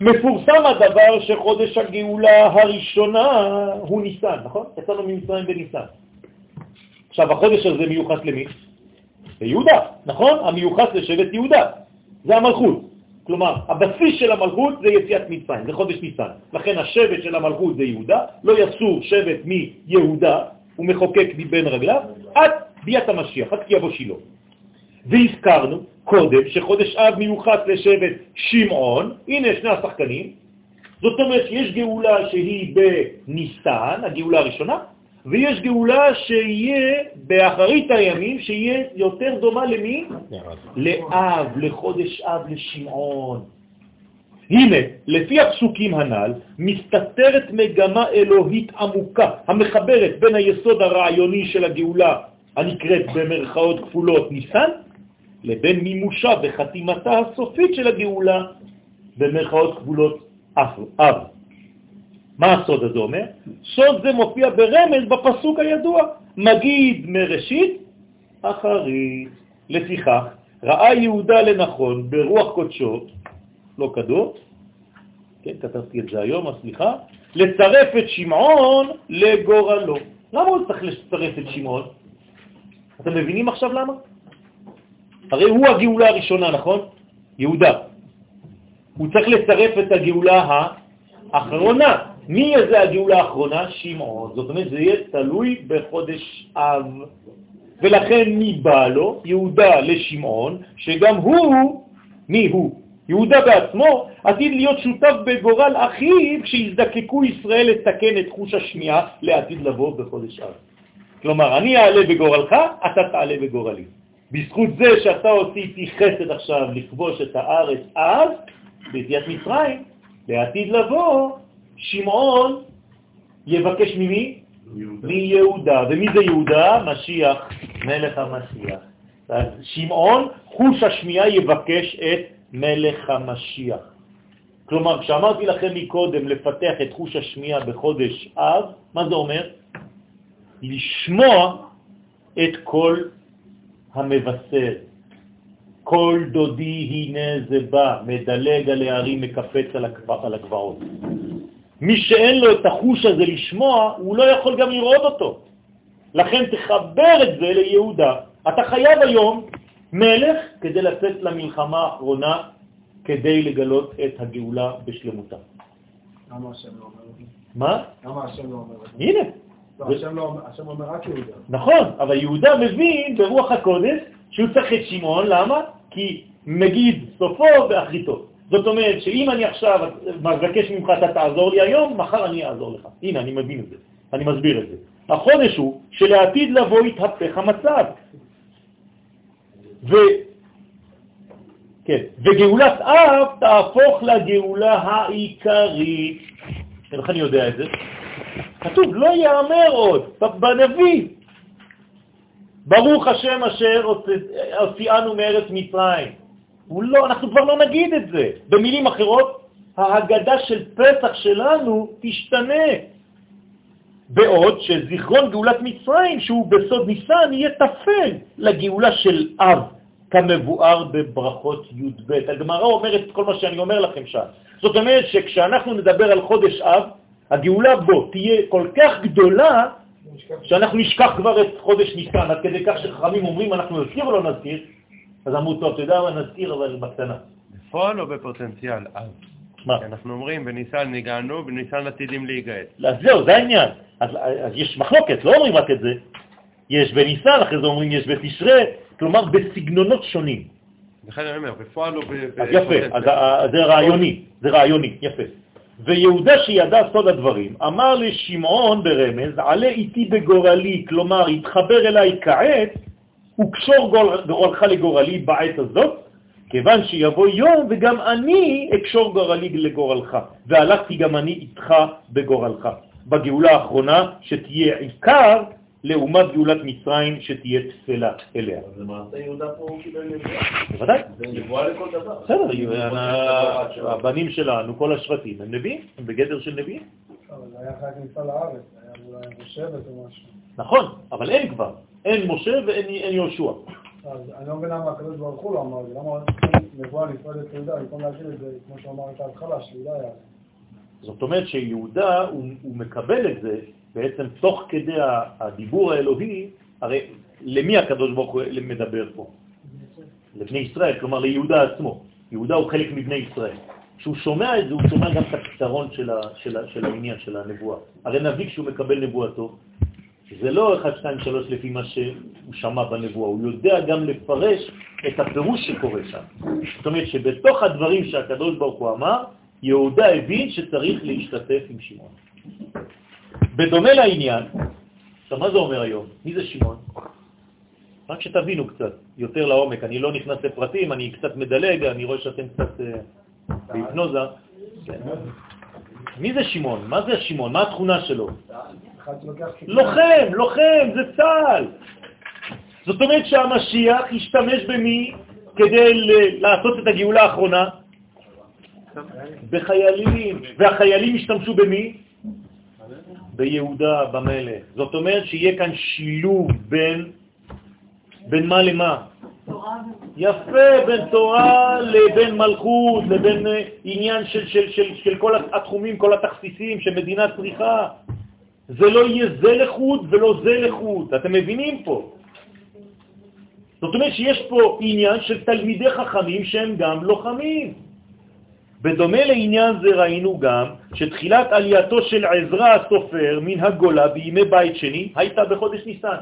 מפורסם הדבר שחודש הגאולה הראשונה הוא ניסן, נכון? יצאנו ממצרים בניסן. עכשיו, החודש הזה מיוחס למי? ליהודה, נכון? המיוחס לשבט יהודה, זה המלכות. כלומר, הבסיס של המלכות זה יציאת מצרים, זה חודש ניסן. לכן השבט של המלכות זה יהודה, לא יסור שבט מיהודה, הוא מחוקק מבין רגליו, עד ביאת המשיח, עד כי יבוא שילה. והזכרנו קודם שחודש אב מיוחס לשבט שמעון, הנה שני השחקנים, זאת אומרת שיש גאולה שהיא בניסן, הגאולה הראשונה, ויש גאולה שיהיה באחרית הימים, שיהיה יותר דומה למי? לאב, לחודש אב, לשמעון. הנה, לפי הפסוקים הנ"ל, מסתתרת מגמה אלוהית עמוקה, המחברת בין היסוד הרעיוני של הגאולה, הנקראת במרכאות כפולות ניסן, לבין מימושה וחתימתה הסופית של הגאולה, במרכאות כפולות אב. מה הסוד הזה אומר? סוד זה מופיע ברמז בפסוק הידוע, מגיד מראשית אחרית. לפיכך, ראה יהודה לנכון ברוח קודשו, לא כדור, כן, כתבתי את זה היום, סליחה, לצרף את שמעון לגורלו. למה הוא צריך לצרף את שמעון? אתם מבינים עכשיו למה? הרי הוא הגאולה הראשונה, נכון? יהודה. הוא צריך לצרף את הגאולה האחרונה. מי זה הגאולה האחרונה? שמעון. זאת אומרת, זה יהיה תלוי בחודש אב. ולכן מי בא לו? יהודה לשמעון, שגם הוא, מי הוא? יהודה בעצמו עתיד להיות שותף בגורל אחיו כשיזדקקו ישראל לתקן את חוש השמיעה לעתיד לבוא בחודש אב. כלומר, אני אעלה בגורלך, אתה תעלה בגורלי. בזכות זה שאתה עשיתי חסד עכשיו לכבוש את הארץ אז, ביציאת מצרים, לעתיד לבוא, שמעון יבקש ממי? מיהודה. ומי זה יהודה? משיח, מלך המשיח. אז שמעון, חוש השמיעה יבקש את מלך המשיח. כלומר, כשאמרתי לכם מקודם לפתח את חוש השמיעה בחודש אב, מה זה אומר? לשמוע את כל המבשר. כל דודי הנה זה בא, מדלג על הערים, מקפץ על הגבעות. מי שאין לו את החוש הזה לשמוע, הוא לא יכול גם לראות אותו. לכן תחבר את זה ליהודה. אתה חייב היום מלך כדי לצאת למלחמה האחרונה, כדי לגלות את הגאולה בשלמותה. למה השם לא אומר את זה? מה? למה השם לא אומר את זה? הנה. לא, השם אומר רק יהודה. נכון, אבל יהודה מבין ברוח הקודש שהוא צריך את שמעון, למה? כי מגיד סופו ואחריתו. זאת אומרת שאם אני עכשיו מבקש ממך, אתה תעזור לי היום, מחר אני אעזור לך. הנה, אני מבין את זה, אני מסביר את זה. החודש הוא שלעתיד לבוא יתהפך המצב. ו... כן, וגאולת אב תהפוך לגאולה העיקרית. איך אני יודע את זה? כתוב, לא יאמר עוד, בנביא. ברוך השם אשר הוציאנו מארץ מצרים. לא, אנחנו כבר לא נגיד את זה. במילים אחרות, ההגדה של פסח שלנו תשתנה. בעוד שזיכרון גאולת מצרים, שהוא בסוד ניסן, יהיה תפל לגאולה של אב, כמבואר בברכות י"ב. הגמרא אומרת כל מה שאני אומר לכם שם. זאת אומרת שכשאנחנו נדבר על חודש אב, הגאולה בו תהיה כל כך גדולה, שאנחנו נשכח כבר את חודש ניסן, עד כדי כך שחכמים אומרים אנחנו נזכיר או לא נזכיר, אז אמרו, טוב, אתה יודע מה, נזכיר, אבל בקטנה. בפועל או בפוטנציאל? מה? אנחנו אומרים, בניסן ניגענו, בניסן עתידים להיגאל. אז זהו, זה העניין. אז, אז יש מחלוקת, לא אומרים רק את זה. יש בניסן, אחרי זה אומרים יש בתשרה, כלומר בסגנונות שונים. לכן אני אומר, בפועל או בפוטנציאל. אז יפה, אז זה רעיוני, זה רעיוני, יפה. ויהודה שידע סוד הדברים, אמר לשמעון ברמז, עלה איתי בגורלי, כלומר, התחבר אליי כעת, וקשור גורלך לגורלי בעת הזאת, כיוון שיבוא יום וגם אני אקשור גורלי לגורלך, והלכתי גם אני איתך בגורלך. בגאולה האחרונה שתהיה עיקר לעומת גאולת מצרים שתהיה תפלה אליה. אז למעשה יהודה פה הוא קיבל נבואה. בוודאי. זה נבואה לכל דבר. בסדר, הבנים שלנו, כל השבטים, הם נביאים, הם בגדר של נביאים. אבל זה היה אחרי הכניסה לארץ, היה אולי שבט או משהו. נכון, אבל אין כבר. אין משה ואין יהושע. אז אני לא מבין למה הקדוש ברוך הוא לא אמר את זה, למה נבואה נפרדת יהודה, במקום להגיד את זה, כמו שאמר את ההתחלה, שיהודה היה. זאת אומרת שיהודה, הוא מקבל את זה בעצם תוך כדי הדיבור האלוהי, הרי למי הקדוש ברוך הוא מדבר פה? לבני ישראל, כלומר ליהודה עצמו. יהודה הוא חלק מבני ישראל. כשהוא שומע את זה, הוא שומע גם את הפתרון של, של, של העניין, של הנבואה. הרי נביא כשהוא מקבל נבואתו, זה לא 1, 2, 3 לפי מה שהוא שמע בנבואה, הוא יודע גם לפרש את הפירוש שקורה שם. זאת אומרת שבתוך הדברים שהקדוש ברוך הוא אמר, יהודה הבין שצריך להשתתף עם שמעון. בדומה לעניין, עכשיו מה זה אומר היום? מי זה שמעון? רק שתבינו קצת יותר לעומק, אני לא נכנס לפרטים, אני קצת מדלג, אני רואה שאתם קצת uh, בהיפנוזה. מי זה שמעון? מה זה שמעון? מה התכונה שלו? לוחם, לוחם, זה צה"ל. זאת אומרת שהמשיח ישתמש במי כדי לעשות את הגאולה האחרונה? בחיילים. והחיילים ישתמשו במי? ביהודה, במלך. זאת אומרת שיהיה כאן שילוב בין, בין מה למה? יפה, בין תורה לבין מלכות, לבין אה, עניין של, של, של, של כל התחומים, כל התכסיסים שמדינה צריכה. זה לא יהיה זה לחוד ולא זה לחוד. אתם מבינים פה? זאת אומרת שיש פה עניין של תלמידי חכמים שהם גם לוחמים. בדומה לעניין זה ראינו גם שתחילת עלייתו של עזרא הסופר מן הגולה בימי בית שני הייתה בחודש ניסן.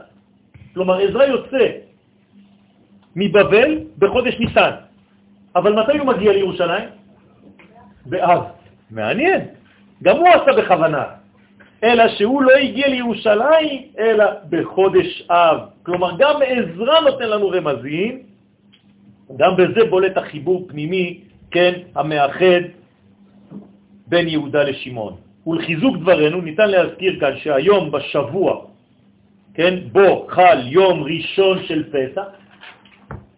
כלומר, עזרא יוצא מבבל בחודש ניסן. אבל מתי הוא מגיע לירושלים? באב. מעניין. גם הוא עשה בכוונה. אלא שהוא לא הגיע לירושלים, אלא בחודש אב. כלומר, גם עזרא נותן לנו רמזים, גם בזה בולט החיבור פנימי, כן, המאחד בין יהודה לשמעון. ולחיזוק דברנו ניתן להזכיר כאן שהיום בשבוע, כן, בו חל יום ראשון של פסח,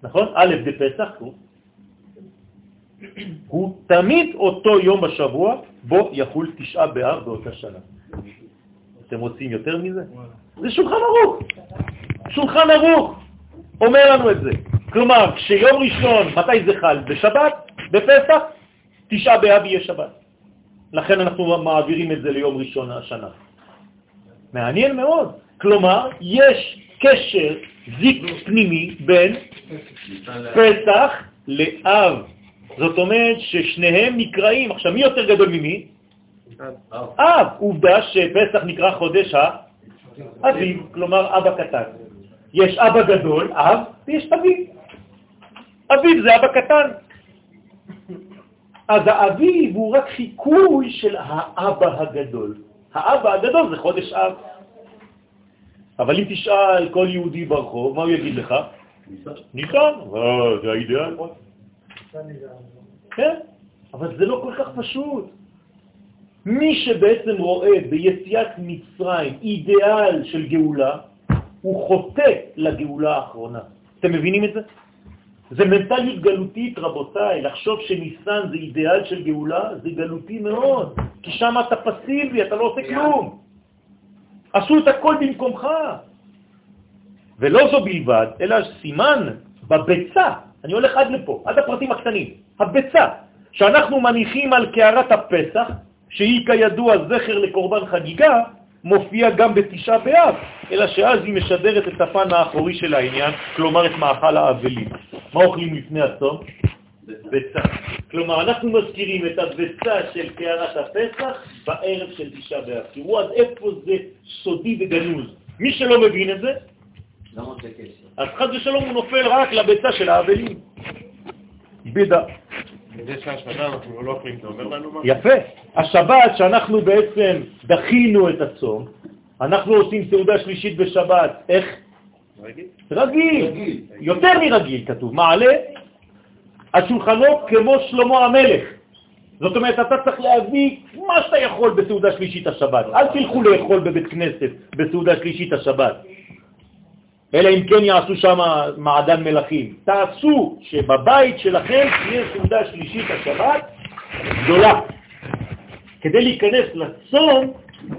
נכון? א' בפסח הוא, הוא תמיד אותו יום בשבוע בו יחול תשעה באב באותה שנה. אתם רוצים יותר מזה? זה שולחן ערוך. שולחן ערוך אומר לנו את זה. כלומר, כשיום ראשון, מתי זה חל? בשבת? בפסח? תשעה באב יהיה שבת. לכן אנחנו מעבירים את זה ליום ראשון השנה. מעניין מאוד. כלומר, יש קשר זיק פנימי בין פסח לאב. זאת אומרת ששניהם נקראים, עכשיו מי יותר גדול ממי? אב. עובדה שפסח נקרא חודש האביב, כלומר אבא קטן. יש אבא גדול, אב, ויש אביב. אביב זה אבא קטן. אז האביב הוא רק חיקוי של האבא הגדול. האבא הגדול זה חודש אב. אבל אם תשאל כל יהודי ברחוב, מה הוא יגיד לך? ניסן. אה, זה האידאל. כן, אבל זה לא כל כך פשוט. מי שבעצם רואה ביציאת מצרים אידיאל של גאולה, הוא חוטא לגאולה האחרונה. אתם מבינים את זה? זה מנטליות גלותית, רבותיי. לחשוב שניסן זה אידיאל של גאולה, זה גלותי מאוד. כי שם אתה פסיבי, אתה לא עושה כלום. עשו את הכל במקומך. ולא זו בלבד, אלא סימן בביצה, אני הולך עד לפה, עד הפרטים הקטנים, הביצה, שאנחנו מניחים על קערת הפסח, שהיא כידוע זכר לקורבן חגיגה, מופיע גם בתשעה באב, אלא שאז היא משדרת את הפן האחורי של העניין, כלומר את מאכל האבלים. מה אוכלים לפני הצום? ביצה. כלומר, אנחנו מזכירים את הביצה של קערת הפסח בערב של תשעה באב. תראו עד איפה זה סודי וגנוז. מי שלא מבין את זה, אז חד ושלום הוא נופל רק לביצה של האבלים. בידה. לא? יפה. השבת, שאנחנו בעצם דחינו את הצום, אנחנו עושים סעודה שלישית בשבת, איך? רגיל? רגיל. יותר מרגיל כתוב. מעלה על שולחנו כמו שלמה המלך. זאת אומרת, אתה צריך להביא מה שאתה יכול בסעודה שלישית השבת. אל תלכו לאכול בבית כנסת בסעודה שלישית השבת. אלא אם כן יעשו שם מעדן מלכים. תעשו שבבית שלכם תהיה סעודה שלישית השבת גדולה, כדי להיכנס לצום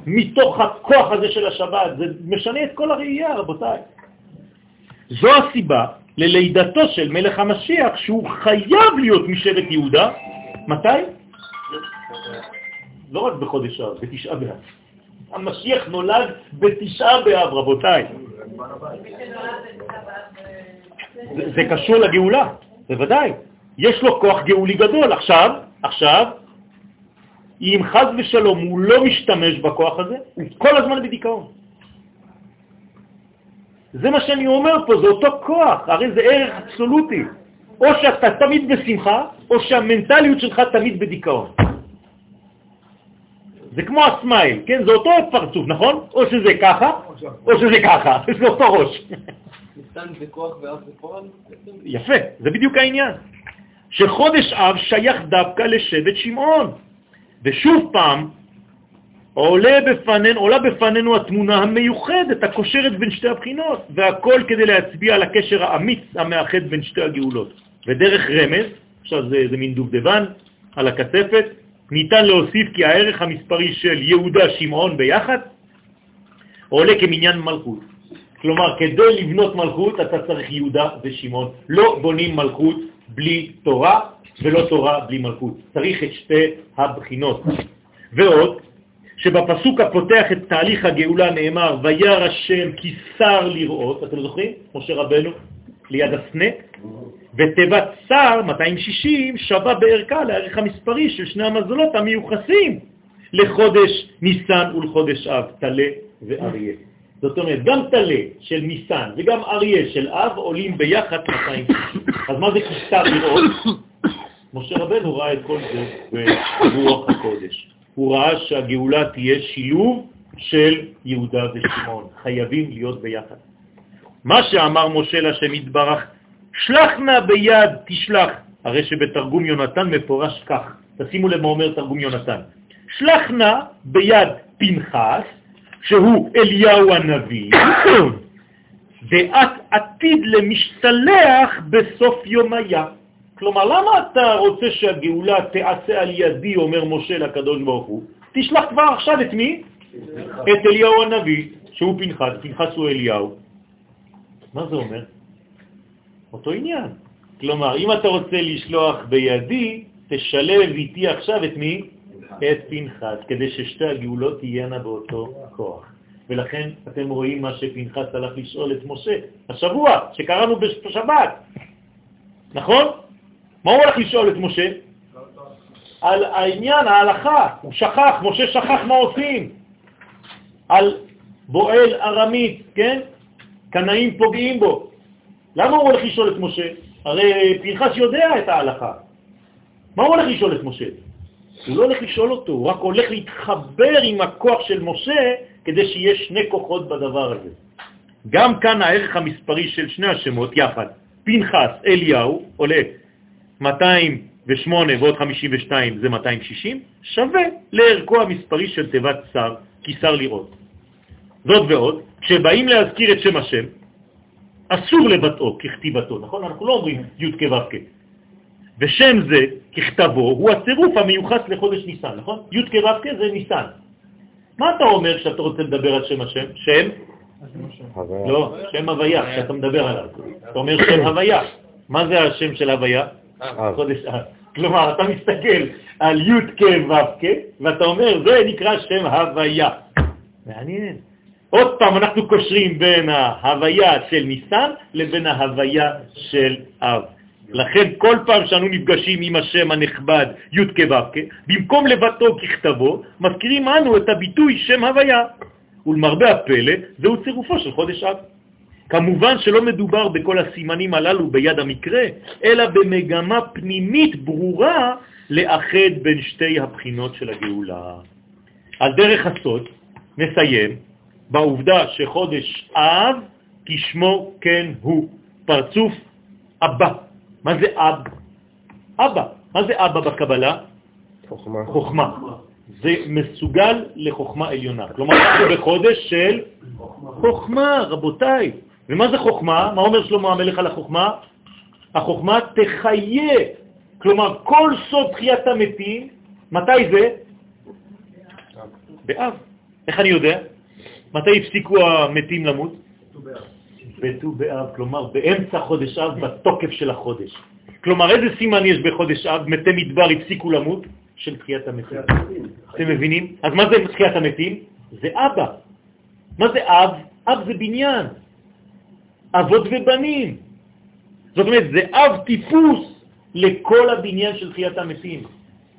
מתוך הכוח הזה של השבת. זה משנה את כל הראייה, רבותיי. זו הסיבה ללידתו של מלך המשיח, שהוא חייב להיות משבט יהודה. מתי? לא רק בחודש אב, בתשעה באב. המשיח נולד בתשעה באב, רבותיי. זה, קשור לגאולה, בוודאי. יש לו כוח גאולי גדול. עכשיו, עכשיו, אם חז ושלום הוא לא משתמש בכוח הזה, הוא כל הזמן בדיכאון. זה מה שאני אומר פה, זה אותו כוח, הרי זה ערך אבסולוטי. או שאתה תמיד בשמחה, או שהמנטליות שלך תמיד בדיכאון. זה כמו הסמייל, כן? זה אותו פרצוף, נכון? או שזה ככה, או שזה ככה, זה אותו ראש. יפה, זה בדיוק העניין. שחודש אב שייך דווקא לשבט שמעון. ושוב פעם, עולה בפנינו, עולה בפנינו התמונה המיוחדת, הקושרת בין שתי הבחינות, והכל כדי להצביע על הקשר האמיץ המאחד בין שתי הגאולות. ודרך רמז, עכשיו זה, זה מין דובדבן על הכספת, ניתן להוסיף כי הערך המספרי של יהודה שמעון ביחד עולה כמניין מלכות. כלומר, כדי לבנות מלכות אתה צריך יהודה ושמעון. לא בונים מלכות בלי תורה ולא תורה בלי מלכות. צריך את שתי הבחינות. ועוד, שבפסוק הפותח את תהליך הגאולה נאמר, וירא השם כי שר לראות, אתם זוכרים? משה רבנו ליד הסנה, ותיבת שר, 260, שווה בערכה לערך המספרי של שני המזלות המיוחסים לחודש ניסן ולחודש אב, תלה ואריה. זאת אומרת, גם תלה של ניסן וגם אריה של אב עולים ביחד 260. אז מה זה כיסה לראות? משה רבנו ראה את כל זה ברוח הקודש. הוא ראה שהגאולה תהיה שילוב של יהודה ושמעון. חייבים להיות ביחד. מה שאמר משה לשם יתברך, שלח נא ביד תשלח, הרי שבתרגום יונתן מפורש כך, תשימו לב מה אומר תרגום יונתן, שלח נא ביד פנחס, שהוא אליהו הנביא, ואת עתיד למשתלח בסוף יומיה. כלומר, למה אתה רוצה שהגאולה תעשה על ידי, אומר משה לקדוש ברוך הוא? תשלח כבר עכשיו את מי? את אליהו הנביא, שהוא פנחס, פנחס הוא אליהו. מה זה אומר? אותו עניין. כלומר, אם אתה רוצה לשלוח בידי, תשלב איתי עכשיו את מי? את פנחס, כדי ששתי הגאולות תהיינה באותו כוח. ולכן אתם רואים מה שפנחס הלך לשאול את משה השבוע, שקראנו בשבת, נכון? מה הוא הולך לשאול את משה? על העניין, ההלכה. הוא שכח, משה שכח מה עושים. על בועל ארמית, כן? קנאים פוגעים בו. למה הוא הולך לשאול את משה? הרי פנחס יודע את ההלכה. מה הוא הולך לשאול את משה? הוא לא הולך לשאול אותו, הוא רק הולך להתחבר עם הכוח של משה כדי שיהיה שני כוחות בדבר הזה. גם כאן הערך המספרי של שני השמות יחד, פנחס, אליהו, עולה 208 ועוד 52 זה 260, שווה לערכו המספרי של תיבת שר, כי שר לראות. זאת ועוד, כשבאים להזכיר את שם השם, אסור לבטאו ככתיבתו, נכון? אנחנו לא אומרים י' כו' ושם זה, ככתבו, הוא הצירוף המיוחס לחודש ניסן, נכון? י' כו' זה ניסן. מה אתה אומר כשאתה רוצה לדבר על שם השם? שם? לא, שם הוויה, כשאתה מדבר עליו. אתה אומר שם הוויה. מה זה השם של הוויה? חודש אב. כלומר, אתה מסתכל על י' כ' ו' כ', ואתה אומר, זה נקרא שם הוויה. מעניין. עוד פעם אנחנו קושרים בין ההוויה של ניסן לבין ההוויה של אב. לכן כל פעם שאנו נפגשים עם השם הנכבד י' כו' במקום לבטו ככתבו, מזכירים אנו את הביטוי שם הוויה. ולמרבה הפלא, זהו צירופו של חודש אב. כמובן שלא מדובר בכל הסימנים הללו ביד המקרה, אלא במגמה פנימית ברורה לאחד בין שתי הבחינות של הגאולה. על דרך הסוד נסיים בעובדה שחודש אב כשמו כן הוא, פרצוף אבא. מה זה אב? אבא. מה זה אבא בקבלה? חוכמה. חוכמה. זה מסוגל לחוכמה עליונה. כלומר, אנחנו בחודש של חוכמה, רבותיי. ומה זה חוכמה? מה אומר שלמה המלך על החוכמה? החוכמה תחיה. כלומר, כל סוד תחיית המתים, מתי זה? באב. איך אני יודע? מתי הפסיקו המתים למות? בט"ו באב, כלומר באמצע חודש אב, בתוקף של החודש. כלומר, איזה סימן יש בחודש אב? מתי מדבר הפסיקו למות? של תחיית המתים. אתם מבינים? אז מה זה תחיית המתים? זה אבא. מה זה אב? אב זה בניין. אבות ובנים. זאת אומרת, זה אב טיפוס לכל הבניין של תחיית המתים.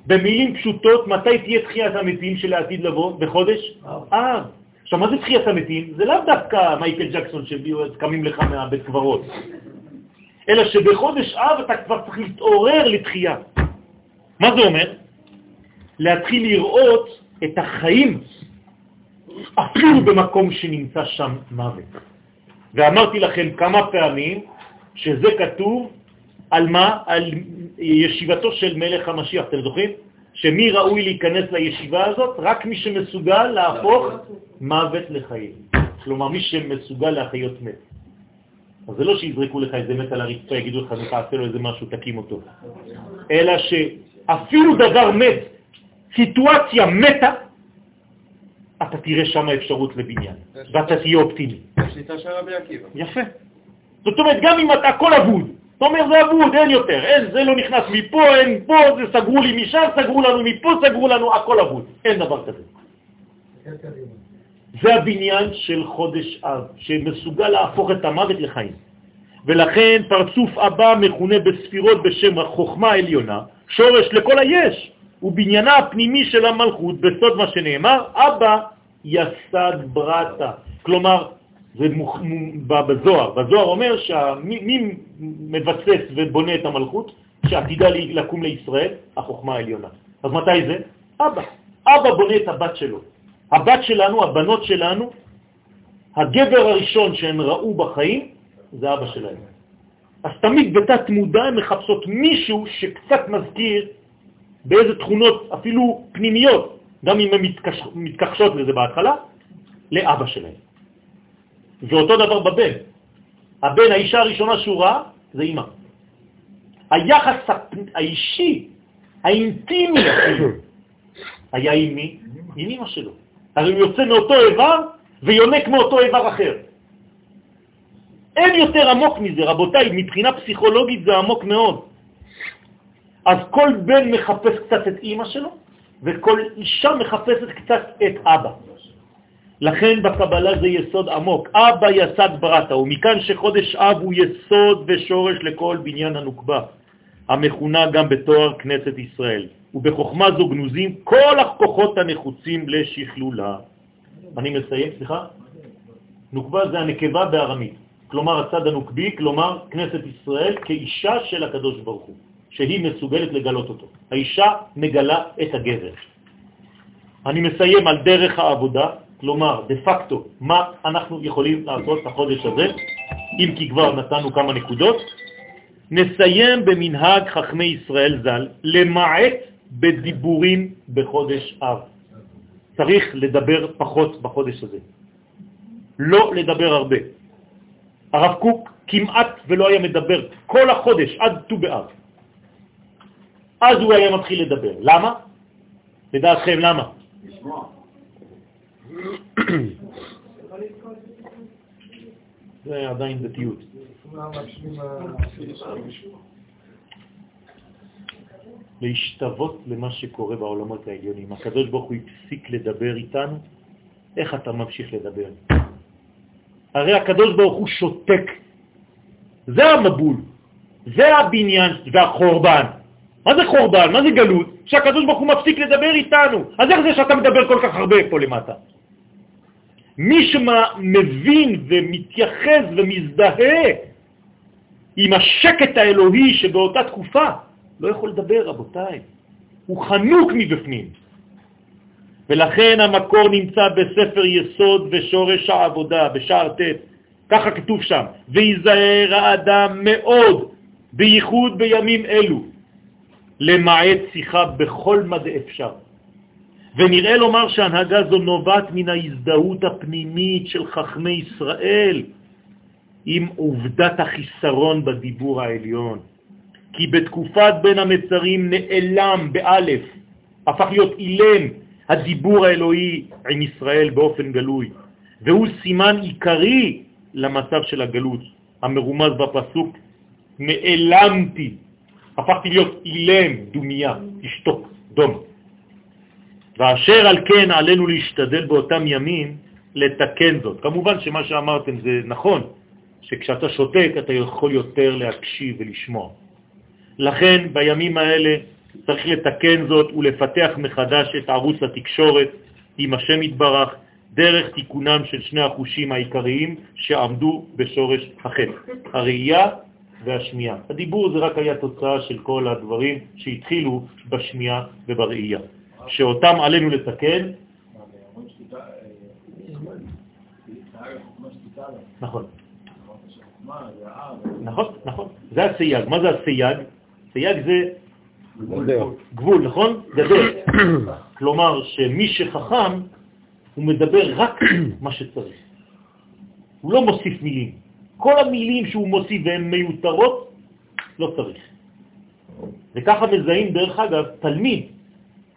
במילים פשוטות, מתי תהיה תחיית המתים של העתיד לבוא? בחודש? אב. עכשיו, מה זה תחיית המתים? זה לאו דווקא מייקל ג'קסון שקמים לך מהבית קברות, אלא שבחודש אב אתה כבר צריך להתעורר לתחייה. מה זה אומר? להתחיל לראות את החיים אפילו במקום שנמצא שם מוות. ואמרתי לכם כמה פעמים שזה כתוב על מה? על ישיבתו של מלך המשיח, אתם זוכרים? שמי ראוי להיכנס לישיבה הזאת? רק מי שמסוגל להפוך מוות לחיים. כלומר, מי שמסוגל להחיות מת. אז זה לא שיזרקו לך איזה מת על הרצפה, יגידו לך, תעשה לו איזה משהו, תקים אותו. אלא שאפילו דבר מת, סיטואציה מתה, אתה תראה שם אפשרות לבניין, ואתה תהיה אופטימי. שיטה של רבי עקיבא. יפה. זאת אומרת, גם אם אתה הכל אבוד, אתה אומר זה אבוד, אין יותר, אין, זה לא נכנס מפה, אין פה, זה סגרו לי משם, סגרו לנו מפה, סגרו לנו, הכל אבוד. אין דבר כזה. זה הבניין של חודש אב, שמסוגל להפוך את המוות לחיים. ולכן פרצוף אבא מכונה בספירות בשם החוכמה העליונה, שורש לכל היש, ובניינה הפנימי של המלכות, בסוד מה שנאמר, אבא יסד ברטה. כלומר, זה מוכ... בזוהר. בזוהר אומר שמי מבסס ובונה את המלכות? שעתידה לקום לישראל, החוכמה העליונה. אז מתי זה? אבא. אבא בונה את הבת שלו. הבת שלנו, הבנות שלנו, הגבר הראשון שהן ראו בחיים זה אבא שלהם. אז תמיד בתת מודע הן מחפשות מישהו שקצת מזכיר באיזה תכונות, אפילו פנימיות, גם אם הן מתקש... מתכחשות לזה בהתחלה, לאבא שלהם. ואותו דבר בבן. הבן, האישה הראשונה שהוא ראה, זה אימא. היחס האישי, האינטימי, היה עם מי? עם אימא שלו. הרי הוא יוצא מאותו איבר ויונק מאותו איבר אחר. אין יותר עמוק מזה, רבותיי, מבחינה פסיכולוגית זה עמוק מאוד. אז כל בן מחפש קצת את אימא שלו, וכל אישה מחפשת קצת את אבא. לכן בקבלה זה יסוד עמוק. אבא יסד ברטה, ומכאן שחודש אב הוא יסוד ושורש לכל בניין הנוקבה, המכונה גם בתואר כנסת ישראל. ובחוכמה זו גנוזים כל הכוחות הנחוצים לשכלולה. אני מסיים, סליחה? נוקבה זה הנקבה בארמית, כלומר הצד הנוקבי, כלומר כנסת ישראל כאישה של הקדוש ברוך הוא, שהיא מסוגלת לגלות אותו. האישה מגלה את הגבר. אני מסיים על דרך העבודה, כלומר, דה פקטו, מה אנחנו יכולים לעשות החודש הזה, אם כי כבר נתנו כמה נקודות. נסיים במנהג חכמי ישראל ז"ל, למעט בדיבורים בחודש אב. צריך לדבר פחות בחודש הזה. לא לדבר הרבה. הרב קוק כמעט ולא היה מדבר כל החודש עד ט"ו באב. אז הוא היה מתחיל לדבר. למה? לדעתכם למה? זה עדיין דתיות. להשתוות למה שקורה בעולמות העליונים. הקדוש ברוך הוא הפסיק לדבר איתנו, איך אתה ממשיך לדבר? הרי הקדוש ברוך הוא שותק. זה המבול, זה הבניין והחורבן. מה זה חורבן? מה זה גלות? שהקדוש ברוך הוא מפסיק לדבר איתנו. אז איך זה שאתה מדבר כל כך הרבה פה למטה? מי שמבין ומתייחס ומזדהה עם השקט האלוהי שבאותה תקופה, לא יכול לדבר, רבותיי. הוא חנוק מבפנים. ולכן המקור נמצא בספר יסוד ושורש העבודה, בשער ט', ככה כתוב שם, ויזהר האדם מאוד, בייחוד בימים אלו, למעט שיחה בכל מד אפשר. ונראה לומר שהנהגה זו נובעת מן ההזדהות הפנימית של חכמי ישראל עם עובדת החיסרון בדיבור העליון. כי בתקופת בין המצרים נעלם באלף, הפך להיות אילם הדיבור האלוהי עם ישראל באופן גלוי, והוא סימן עיקרי למצב של הגלות, המרומז בפסוק, נעלמתי, הפכתי להיות אילם, דומיה, תשתוק, דום. ואשר על כן עלינו להשתדל באותם ימים לתקן זאת. כמובן שמה שאמרתם זה נכון, שכשאתה שותק אתה יכול יותר להקשיב ולשמוע. לכן בימים האלה צריך לתקן זאת ולפתח מחדש את ערוץ התקשורת עם השם יתברך דרך תיקונם של שני החושים העיקריים שעמדו בשורש החטא, הראייה והשמיעה. הדיבור זה רק היה תוצאה של כל הדברים שהתחילו בשמיעה ובראייה, שאותם עלינו לתקן. נכון. נכון, נכון. זה הסייג. מה זה הסייג? סייג זה גבול, נכון? גדול. כלומר, שמי שחכם, הוא מדבר רק מה שצריך. הוא לא מוסיף מילים. כל המילים שהוא מוסיף והן מיותרות, לא צריך. וככה מזהים, דרך אגב, תלמיד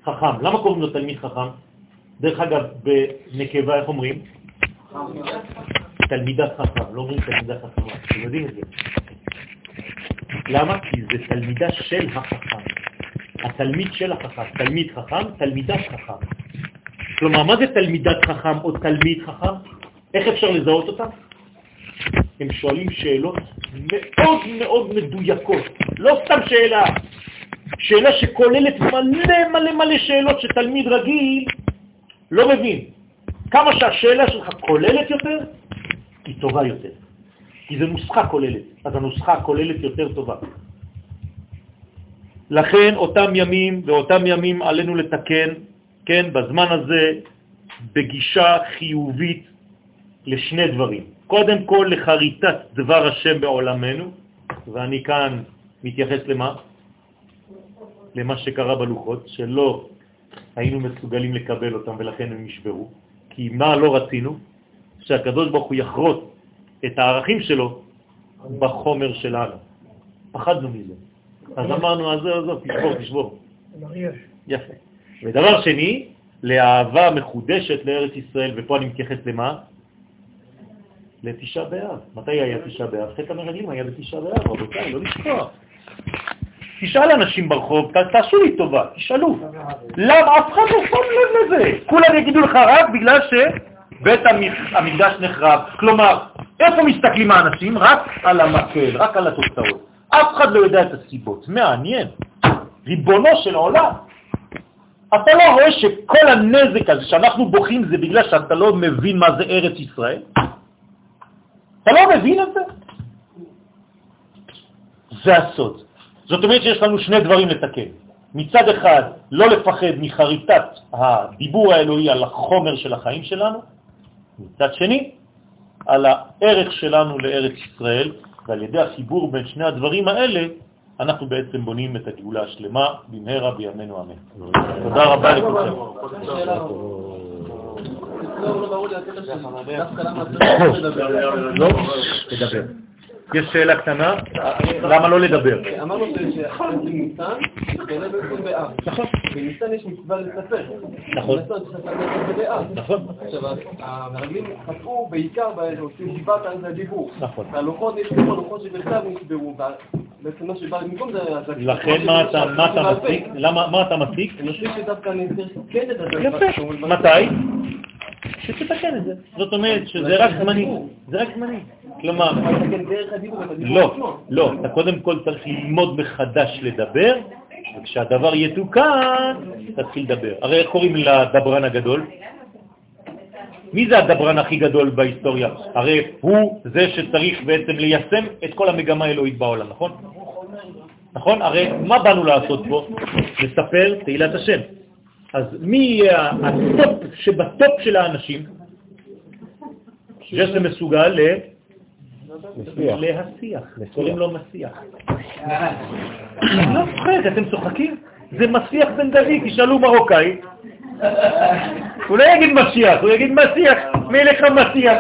חכם. למה קוראים לו תלמיד חכם? דרך אגב, בנקבה, איך אומרים? תלמידת חכם, לא אומרים תלמידה חכמה, אתם יודעים את זה. למה? כי זה תלמידה של החכם. התלמיד של החכם, תלמיד חכם, תלמידת חכם. כלומר, מה זה תלמידת חכם או תלמיד חכם? איך אפשר לזהות אותם? הם שואלים שאלות מאוד מאוד מדויקות, לא סתם שאלה, שאלה שכוללת מלא מלא מלא שאלות שתלמיד רגיל לא מבין. כמה שהשאלה שלך כוללת יותר, היא טובה יותר. כי זו נוסחה כוללת, אז הנוסחה הכוללת יותר טובה. לכן אותם ימים ואותם ימים עלינו לתקן, כן, בזמן הזה, בגישה חיובית לשני דברים. קודם כל לחריטת דבר השם בעולמנו, ואני כאן מתייחס למה? למה שקרה בלוחות, שלא היינו מסוגלים לקבל אותם ולכן הם נשברו. כי מה לא רצינו? שהקדוש ברוך הוא יחרוט את הערכים שלו בחומר שלנו. פחדנו מזה. אז אמרנו, אז זהו, זהו, תשבור, תשבור. יפה. ודבר שני, לאהבה מחודשת לארץ ישראל, ופה אני מתייחס למה? לתשעה באב. מתי היה תשעה באב? חטא המרגלים היה בתשעה באב, רבותיי, לא לשכוח. תשאל אנשים ברחוב, תעשו לי טובה, תשאלו. למה? אף אחד לא שם לב לזה. כולם יגידו לך רק בגלל שבית המקדש נחרב. כלומר, איפה מסתכלים האנשים? רק על המקל, רק על התוצאות. אף אחד לא יודע את הסיבות. מעניין. ריבונו של עולם. אתה לא רואה שכל הנזק הזה שאנחנו בוכים זה בגלל שאתה לא מבין מה זה ארץ ישראל? אתה לא מבין את זה? זה הסוד. זאת אומרת שיש לנו שני דברים לתקן. מצד אחד, לא לפחד מחריטת הדיבור האלוהי על החומר של החיים שלנו, מצד שני, על הערך שלנו לארץ ישראל, ועל ידי החיבור בין שני הדברים האלה, אנחנו בעצם בונים את הגאולה השלמה במהרה בימינו אמן. תודה רבה לכולכם. לא, תדבר. יש שאלה קטנה, למה לא לדבר? אמרנו שבניסן, מתגלה בעצם באב. נכון. בניסן יש מצווה לספר. נכון. נכון. עכשיו, המרגלים חטאו בעיקר בעושים דיבת על הדיבור. נכון. הלוחות, יש כמה לוחות שבכתב נשברו, בעצם מה שבא במקום זה... לכן מה אתה מסיק? מה אתה מסיק? אני מסיק שדווקא אני צריך כן לדבר. יפה. מתי? שתתקן את זה. זאת אומרת שזה רק זמני. זה רק זמני. כלומר, לא, לא, אתה קודם כל צריך ללמוד מחדש לדבר, וכשהדבר יתוקן, תתחיל לדבר. הרי איך קוראים לדברן הגדול? מי זה הדברן הכי גדול בהיסטוריה? הרי הוא זה שצריך בעצם ליישם את כל המגמה האלוהית בעולם, נכון? נכון? הרי מה באנו לעשות פה? לספר תהילת השם. אז מי יהיה ה top שב top של האנשים? זה שמסוגל ל... להסיח, קוראים לו מסיח. לא צוחק, אתם צוחקים? זה מסיח בן דוד, תשאלו מרוקאי. הוא לא יגיד משיח, הוא יגיד מסיח, מלך המסיח.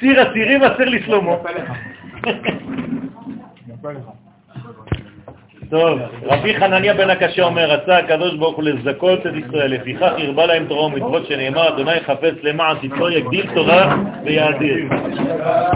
סיר הסירים אסר לשלמה. טוב, רבי חנניה בן הקשה אומר, רצה הקדוש ברוך הוא לזכות את ישראל, לפיכך הרבה להם תורה ומצוות שנאמר, אדוני חפץ למען תצור יגדיל תורה ויאדיר.